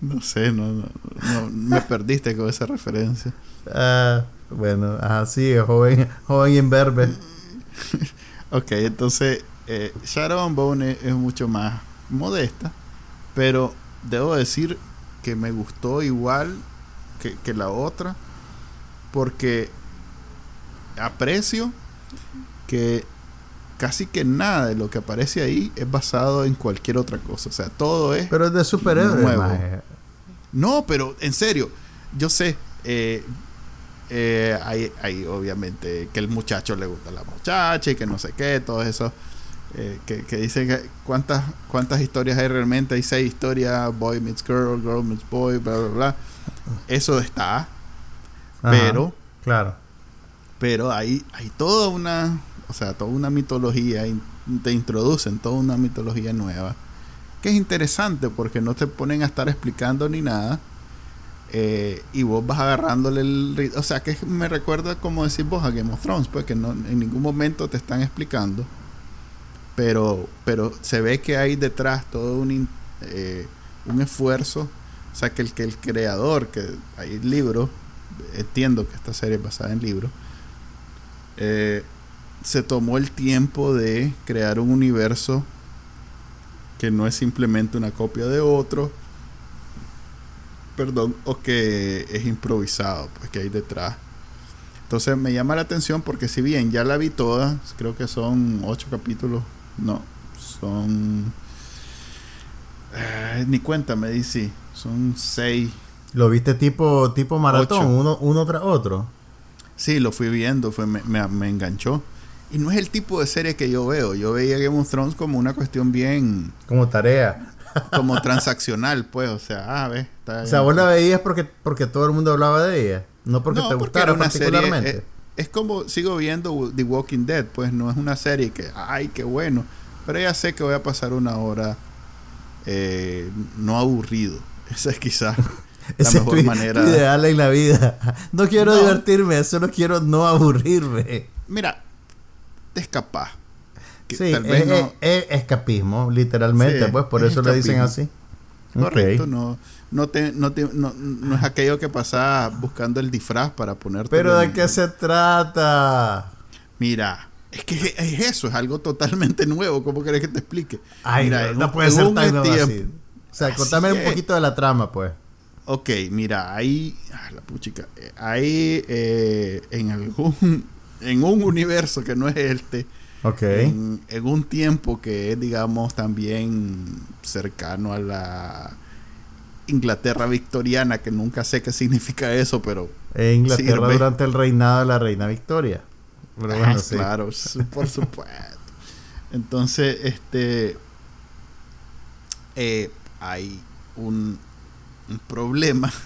no sé, no, no, me perdiste con esa referencia. Ah, bueno, así, joven, joven imberbe. [laughs] ok, entonces eh, Sharon Bone es, mucho más modesta, pero debo decir que me gustó igual que, que la otra, porque aprecio que casi que nada de lo que aparece ahí es basado en cualquier otra cosa. O sea, todo es. Pero es de superhéroes. No, pero en serio, yo sé. Eh, eh, hay, hay, obviamente que el muchacho le gusta a la muchacha y que no sé qué, todo eso. Eh, que, que dicen que cuántas, cuántas historias hay realmente. Hay seis historias: boy meets girl, girl meets boy, bla, bla, bla. Eso está. pero. Claro. Pero hay, hay toda una o sea, toda una mitología, te introducen toda una mitología nueva, que es interesante porque no te ponen a estar explicando ni nada, eh, y vos vas agarrándole el o sea que me recuerda como decir vos a Game of Thrones pues que no en ningún momento te están explicando pero pero se ve que hay detrás todo un eh, un esfuerzo o sea que el que el creador que hay libros entiendo que esta serie es basada en libros eh, se tomó el tiempo de crear un universo que no es simplemente una copia de otro, perdón, o que es improvisado, pues que hay detrás. Entonces me llama la atención porque si bien ya la vi toda, creo que son ocho capítulos, no, son... Eh, ni cuenta me dice, son seis. ¿Lo viste tipo, tipo maratón, uno, uno tras otro? Sí, lo fui viendo, fue, me, me enganchó. Y no es el tipo de serie que yo veo. Yo veía Game of Thrones como una cuestión bien... Como tarea. como [laughs] transaccional, pues. O sea, ah, ves. O sea, vos la veías porque, porque todo el mundo hablaba de ella. No porque te gustara una particularmente. Serie, es, como, sigo viendo The Walking Dead. Pues no es una serie que, ay, qué bueno. Pero ya sé que voy a pasar una hora eh, no aburrido. [laughs] Esa es quizás la mejor manera. ideal en la vida. No quiero divertirme, solo quiero no aburrirme. Mira, escapar. sí, es, escapismo, literalmente, pues por eso le dicen así. Correcto, no, no, te, no, no, es aquello que pasa buscando el disfraz para ponerte. Pero ¿de qué se trata? Mira, es que es eso, es algo totalmente nuevo. ¿Cómo querés que te explique? mira, no, puede ser tan nuevo así. O sea, contame un poquito de la trama, pues. Ok, mira, ahí, ah, la puchica, hay eh, en algún [laughs] en un universo que no es este. En, un tiempo que es, digamos, también cercano a la Inglaterra victoriana, que nunca sé qué significa eso, pero. Inglaterra durante el reinado de la reina Victoria. Ah, claro, por [laughs] supuesto. Entonces, este. Eh, hay un, un problema [laughs]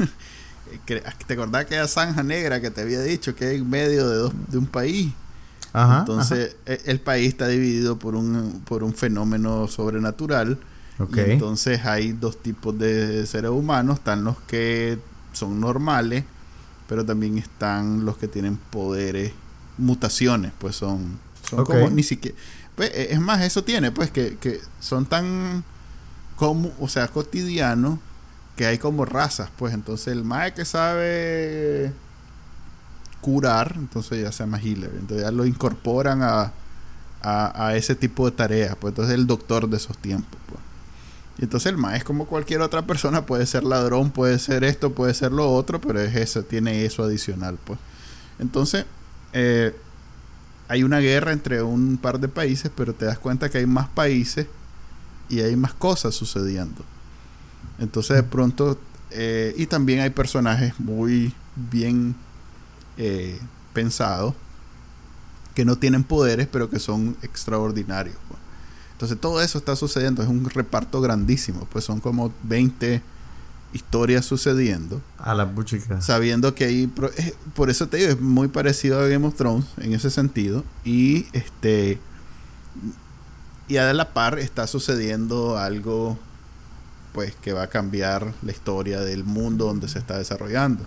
¿Te acordás que era Zanja Negra que te había dicho que es en medio de, de un país? entonces, e, el país está dividido por un, por un fenómeno sobrenatural. entonces hay dos tipos de seres humanos. Están los que son normales, pero también están los que tienen poderes, mutaciones, pues son, son como ni siquiera... Pues, e, es más, eso tiene, pues, que, que son tan como, o sea, cotidianos que hay como razas, pues entonces el mae que sabe curar, entonces ya se llama healer, entonces ya lo incorporan a, a, ese tipo de tareas, pues entonces el doctor de esos tiempos, pues. Y entonces el mae es como cualquier otra persona, puede ser ladrón, puede ser esto, puede ser lo otro, pero es eso, tiene eso adicional, pues. Entonces, eh, hay una guerra entre un par de países, pero te das cuenta que hay más países y hay más cosas sucediendo. Entonces de pronto, eh, y también hay personajes muy bien eh, pensados que no tienen poderes, pero que son extraordinarios. Pues. Entonces todo eso está sucediendo, es un reparto grandísimo, pues son como 20 historias sucediendo. A la buchica. Sabiendo que hay. Por eso te digo, es muy parecido a Game of Thrones en ese sentido. Y este. Y a la par está sucediendo algo. Pues que va a cambiar la historia del mundo donde se está desarrollando.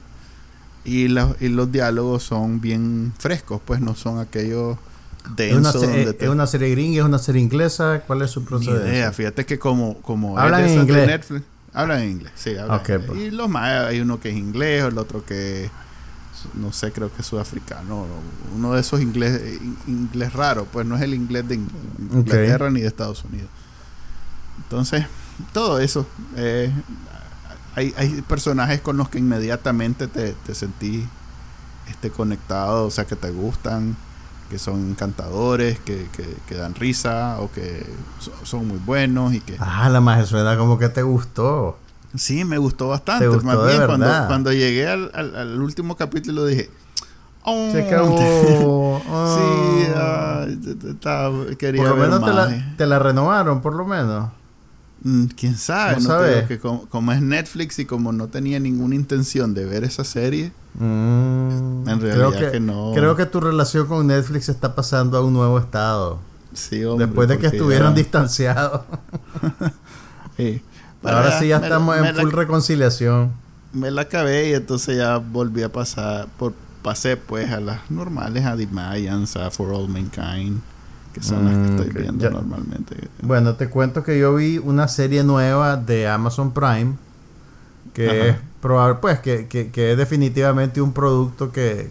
Y, y los diálogos son bien frescos, pues no son aquellos ¿Es una, ¿Es una serie gringa? ¿Es una serie inglesa? ¿Cuál es su procedencia? Fíjate que como, como ¿Hablan en inglés? Netflix, hablan en inglés, sí. Hablan pues. Y los más, hay uno que es inglés, el otro que no sé, creo que es sudafricano. Uno de esos inglés, inglés raro, pues no es el inglés de Inglaterra ni de Estados Unidos. Entonces, todo eso. Eh, hay, hay personajes con los que inmediatamente te, te sentís este, conectado, o sea, que te gustan que son encantadores, que, que, dan risa o que son muy buenos y que... Ah, la magia suena como que te gustó. Sí, me gustó bastante. Más bien, cuando, cuando llegué al, al, último capítulo dije... Oh, Se acabó. [laughs] sí, ah, quería por lo menos Te, la, te la renovaron, por lo menos. Mm, quién sabe, no, que como, es Netflix y como no tenía ninguna intención de ver esa serie, mm, en realidad creo que, no. Creo que tu relación con Netflix está pasando a un nuevo estado. Sí, hombre, Después de que estuvieron distanciados. [laughs] Ahora sí ya estamos en full reconciliación. Me la acabé y entonces ya volví a pasar, por pasé pues a las normales, a The Mayans, a For All Mankind que son las que mm, estoy viendo normalmente. Bueno, te cuento que yo vi una serie nueva de Amazon Prime que es probable, pues, que, que, es definitivamente un producto que,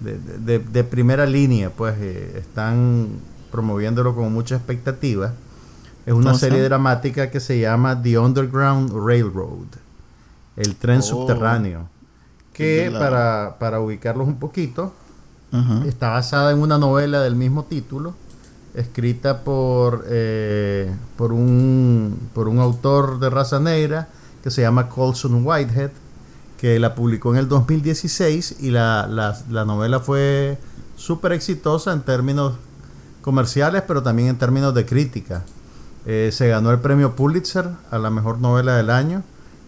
de, de, primera línea, pues, eh, están promoviéndolo con mucha expectativa. Es una serie dramática que se llama The Underground Railroad, el tren oh. subterráneo, que para, para ubicarlos un poquito, Está basada en una novela del mismo título, escrita por, eh, por, un, por un autor de raza negra que se llama Colson Whitehead, que la publicó en el 2016 y la, la, novela fue súper exitosa en términos comerciales, pero también en términos de crítica. Eh, se ganó el premio Pulitzer a la mejor novela del año,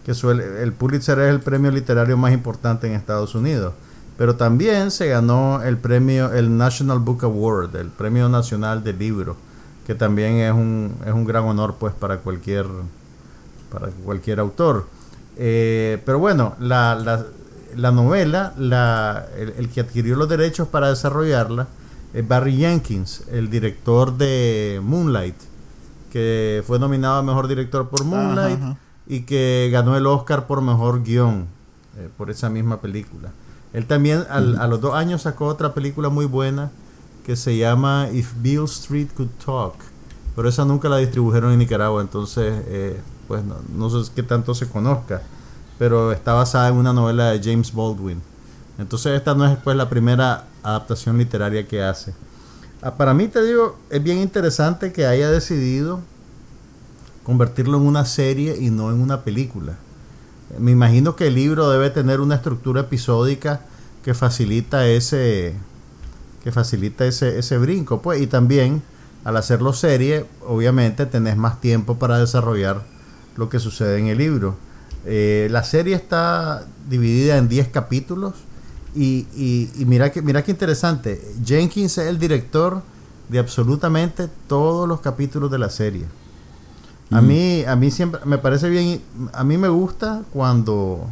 que suele, el Pulitzer es el premio literario más importante en Estados Unidos pero también se ganó el premio, el National Book Award, el Premio Nacional del Libro, que también es un, es un gran honor pues para cualquier, para cualquier autor. Eh, pero bueno, la, la, la novela, la, el, que adquirió los derechos para desarrollarla, es Barry Jenkins, el director de Moonlight, que fue nominado a Mejor Director por Moonlight y que ganó el Oscar por Mejor Guión eh, por esa misma película. Él también a los dos años sacó otra película muy buena que se llama If Bill Street Could Talk. Pero esa nunca la distribuyeron en Nicaragua, entonces eh, pues no, sé qué tanto se conozca. Pero está basada en una novela de James Baldwin. Entonces esta no es pues la primera adaptación literaria que hace. Ah, para mí te digo, es bien interesante que haya decidido convertirlo en una serie y no en una película. Me imagino que el libro debe tener una estructura episódica que facilita ese que facilita ese, ese brinco, pues, y también al hacerlo serie, obviamente tenés más tiempo para desarrollar lo que sucede en el libro. Eh, la serie está dividida en 10 capítulos y, y, mira, que, mira qué interesante. Jenkins es el director de absolutamente todos los capítulos de la serie. A mí, a mí siempre me parece bien, a mí me gusta cuando,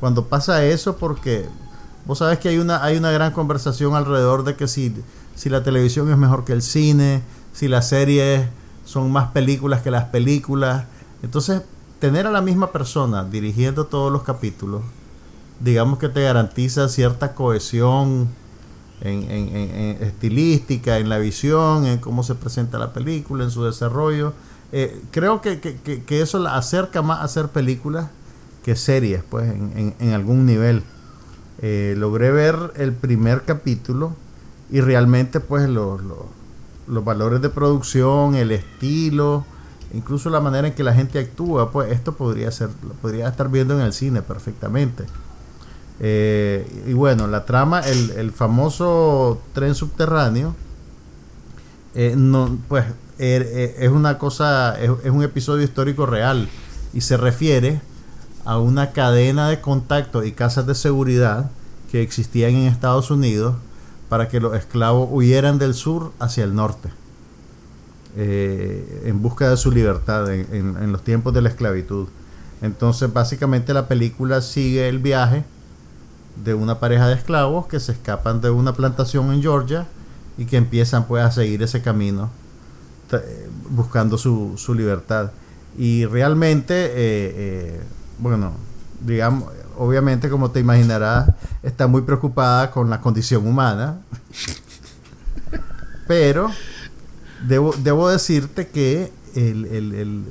cuando pasa eso porque vos sabes que hay una, hay una gran conversación alrededor de que si, si la televisión es mejor que el cine, si las series son más películas que las películas. Entonces, tener a la misma persona dirigiendo todos los capítulos, digamos que te garantiza cierta cohesión en, en, en estilística, en la visión, en cómo se presenta la película, en su desarrollo eh, creo que, que, eso la acerca más a hacer películas que series, pues, en, algún nivel. Eh, logré ver el primer capítulo y realmente, pues, los, los, valores de producción, el estilo, incluso la manera en que la gente actúa, pues, esto podría ser, lo podría estar viendo en el cine perfectamente. Eh, y bueno, la trama, el, el famoso tren subterráneo, no, pues es una cosa, es, un episodio histórico real y se refiere a una cadena de contacto y casas de seguridad que existían en Estados Unidos para que los esclavos huyeran del sur hacia el norte eh, en busca de su libertad en, los tiempos de la esclavitud. Entonces básicamente la película sigue el viaje de una pareja de esclavos que se escapan de una plantación en Georgia y que empiezan pues a seguir ese camino buscando su, su libertad. Y realmente, eh, eh, bueno, digamos, obviamente como te imaginarás, está muy preocupada con la condición humana. Pero debo, debo decirte que el, el,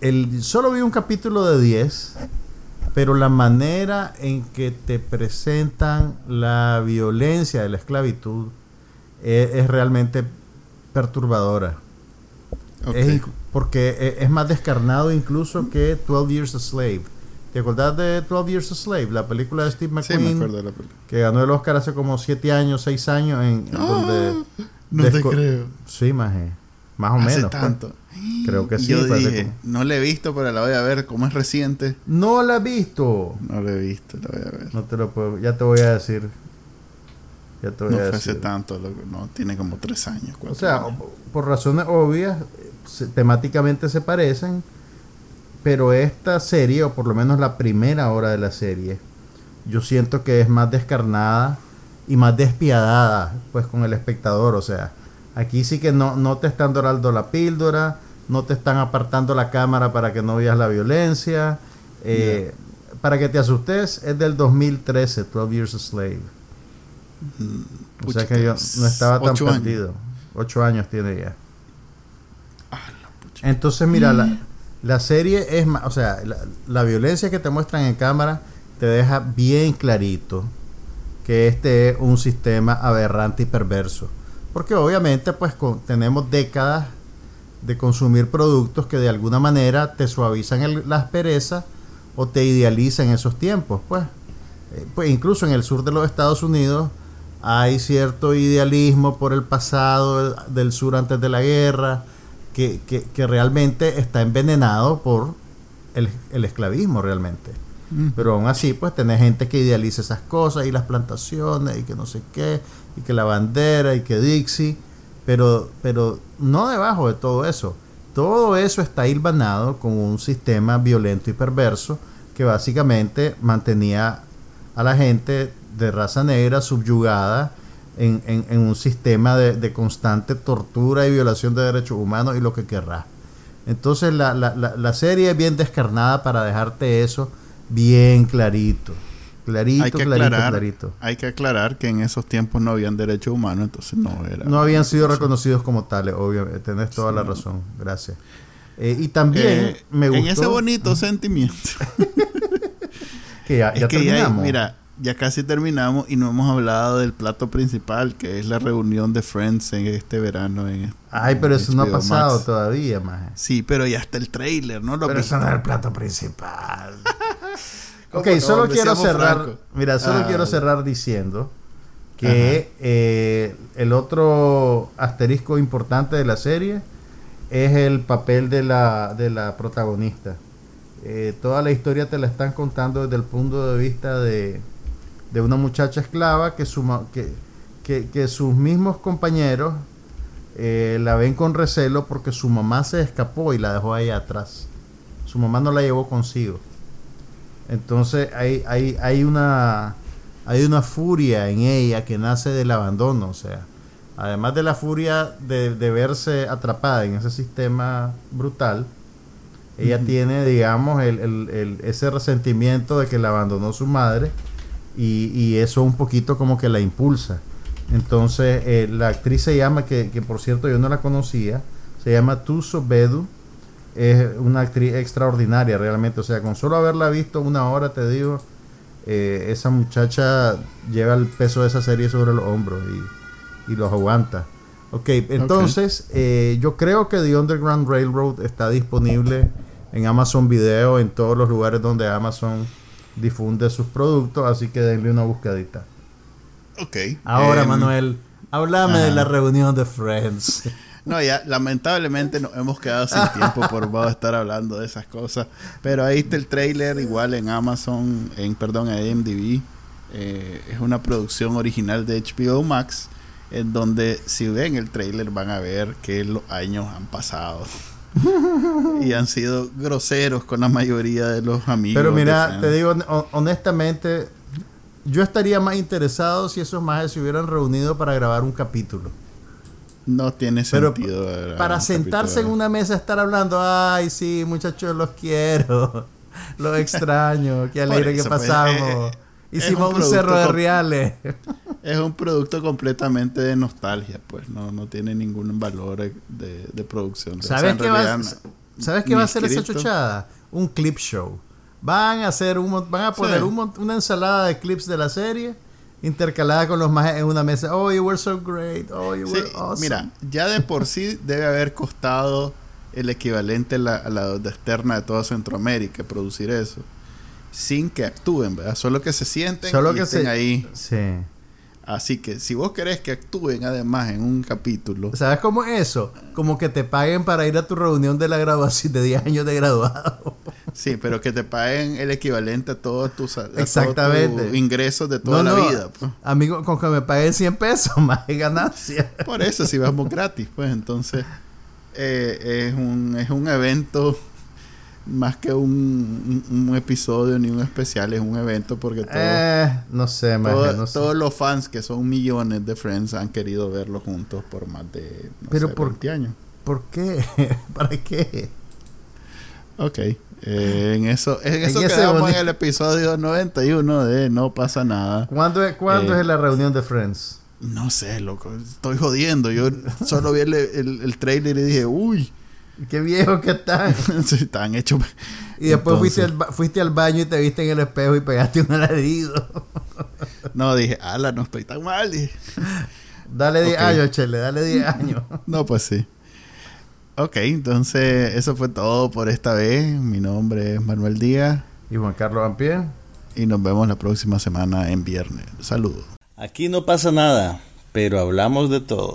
el, solo vi un capítulo de 10, pero la manera en que te presentan la violencia de la esclavitud es, es realmente perturbadora. Es, porque e, es más descarnado incluso que 12 Years a Slave. ¿Te acordás de 12 Years a Slave? La película de Steve McQueen. Que ganó el Oscar hace como 7 años, 6 años. En, donde no te creo. Sí, más, más o hace menos. Pues. tanto. Creo que sí. Yo dije, no la he visto, pero la voy a ver. ¿Cómo es reciente? No la he visto. No la he visto, la voy a ver. No te lo puedo. Ya te voy a decir. Ya te voy no a decir. hace tanto, no, tiene como 3 años. O sea, por razones obvias, temáticamente se parecen, pero esta serie, o por lo menos la primera hora de la serie, yo siento que es más descarnada y más despiadada pues con el espectador. O sea, aquí sí que no, no te están dorando la píldora, no te están apartando la cámara para que no veas la violencia. Eh, para que te asustes, es del 2013, 12 Years a Slave. Mm, o sea que yo no estaba tan perdido. Ocho años tiene ya. Entonces, mira, la, mm. la, serie es más, o sea, la, violencia que te muestran en cámara te deja bien clarito que este es un sistema aberrante y perverso. Porque obviamente, pues tenemos décadas de consumir productos que de alguna manera te suavizan las perezas o te idealizan esos tiempos, pues. Eh, pues incluso en el sur de los Estados Unidos hay cierto idealismo por el pasado del sur antes de la guerra, que, realmente está envenenado por el, esclavismo realmente. Pero aún así, pues tenés gente que idealiza esas cosas y las plantaciones y que no sé qué, y que la bandera y que Dixie, pero, pero no debajo de todo eso. Todo eso está hilvanado con un sistema violento y perverso que básicamente mantenía a la gente de raza negra subyugada en, un sistema de, constante tortura y violación de derechos humanos y lo que querrá. Entonces la, la, la, serie es bien descarnada para dejarte eso bien clarito. Clarito, hay que clarito, aclarar, clarito. Hay que aclarar que en esos tiempos no habían derechos humanos, entonces no era. No habían sido reconocidos como tales, obviamente. Tenés toda la razón. Gracias. Eh, y también eh, me gustó. En ese bonito sentimiento. [laughs] que ya, ya terminamos. mira, ya casi terminamos y no hemos hablado del plato principal, que es la reunión de Friends en este verano. En, Ay, pero eso no ha pasado todavía, más. Sí, pero ya está el trailer, ¿no? Lo pero eso no es el plato principal. [laughs] ok, solo quiero cerrar. Mira, solo quiero cerrar diciendo que eh, el otro asterisco importante de la serie es el papel de la, de la protagonista. Eh, toda la historia te la están contando desde el punto de vista de, de una muchacha esclava que, que, que, sus mismos compañeros eh, la ven con recelo porque su mamá se escapó y la dejó ahí atrás. Su mamá no la llevó consigo. Entonces hay, hay, hay, una, hay una furia en ella que nace del abandono. O sea, además de la furia de, verse atrapada en ese sistema brutal, ella tiene, digamos, el, ese resentimiento de que la abandonó su madre y, eso un poquito como que la impulsa. Entonces, eh, la actriz se llama, que, por cierto yo no la conocía, se llama Tuso Bedu. Es una actriz extraordinaria realmente. O sea, con solo haberla visto una hora, te digo, eh, esa muchacha lleva el peso de esa serie sobre los hombros y, los aguanta. Ok, entonces eh, yo creo que The Underground Railroad está disponible en Amazon Video, en todos los lugares donde Amazon difunde sus productos, así que denle una buscadita. Ok. Ahora, em, Manuel, háblame de la reunión de Friends. No, ya lamentablemente nos hemos quedado sin [laughs] tiempo por vamos a estar hablando de esas cosas. Pero ahí está el trailer, igual en Amazon, en perdón, en AMDb. Eh, es una producción original de HBO Max, en donde si ven el trailer van a ver que los años han pasado. [laughs] y han sido groseros con la mayoría de los amigos. Pero mira, te digo honestamente, yo estaría más interesado si esos más se hubieran reunido para grabar un capítulo. No tiene sentido. para sentarse en una mesa estar hablando, ay, sí, muchachos, los quiero, [laughs] los [laughs] extraño, qué alegre que pues, pasamos. Eh, Hicimos un, cerro de reales. [laughs] Es un producto completamente de nostalgia, pues no, no tiene ningún valor de, producción. ¿Sabes qué va, ¿sabes qué va a ser esa chuchada? Un clip show. Van a hacer un, van a poner una ensalada de clips de la serie intercalada con los más en una mesa. Oh, you were so great. Oh, you were awesome. Mira, ya de por sí debe haber costado el equivalente a la, a la externa de toda Centroamérica producir eso sin que actúen, ¿verdad? Solo que se sienten Solo que estén ahí. Sí. Así que si vos querés que actúen además en un capítulo. ¿Sabes cómo es eso? Como que te paguen para ir a tu reunión de la graduación de 10 años de graduado. Sí, pero que te paguen el equivalente a todos tus, ingresos de toda la vida. Pues. Amigo, con que me paguen 100 pesos más de ganancia. Por eso, si vamos gratis, pues entonces eh, es, un, es un evento más que un, un, episodio ni un especial, es un evento porque todo, eh, no sé, todos los fans que son millones de Friends han querido verlo juntos por más de Pero por, 20 años. ¿Por qué? [laughs] ¿Para qué? Ok. Eh, en eso, en eso quedamos en el episodio 91 de No pasa nada. ¿Cuándo, ¿cuándo eh, es la reunión de Friends? No sé, loco. Estoy jodiendo. Yo solo vi el, el, el trailer y dije, uy, Qué viejo que están. [laughs] sí, están hechos. Y después fuiste, al, fuiste al baño y te viste en el espejo y pegaste un alarido. [laughs] no, dije, ala, no estoy tan mal. Dale 10 años, Chele, dale 10 [laughs] años. no, pues sí. Ok, entonces eso fue todo por esta vez. Mi nombre es Manuel Díaz. Y Juan Carlos Ampie. Y nos vemos la próxima semana en viernes. Saludos. Aquí no pasa nada, pero hablamos de todo.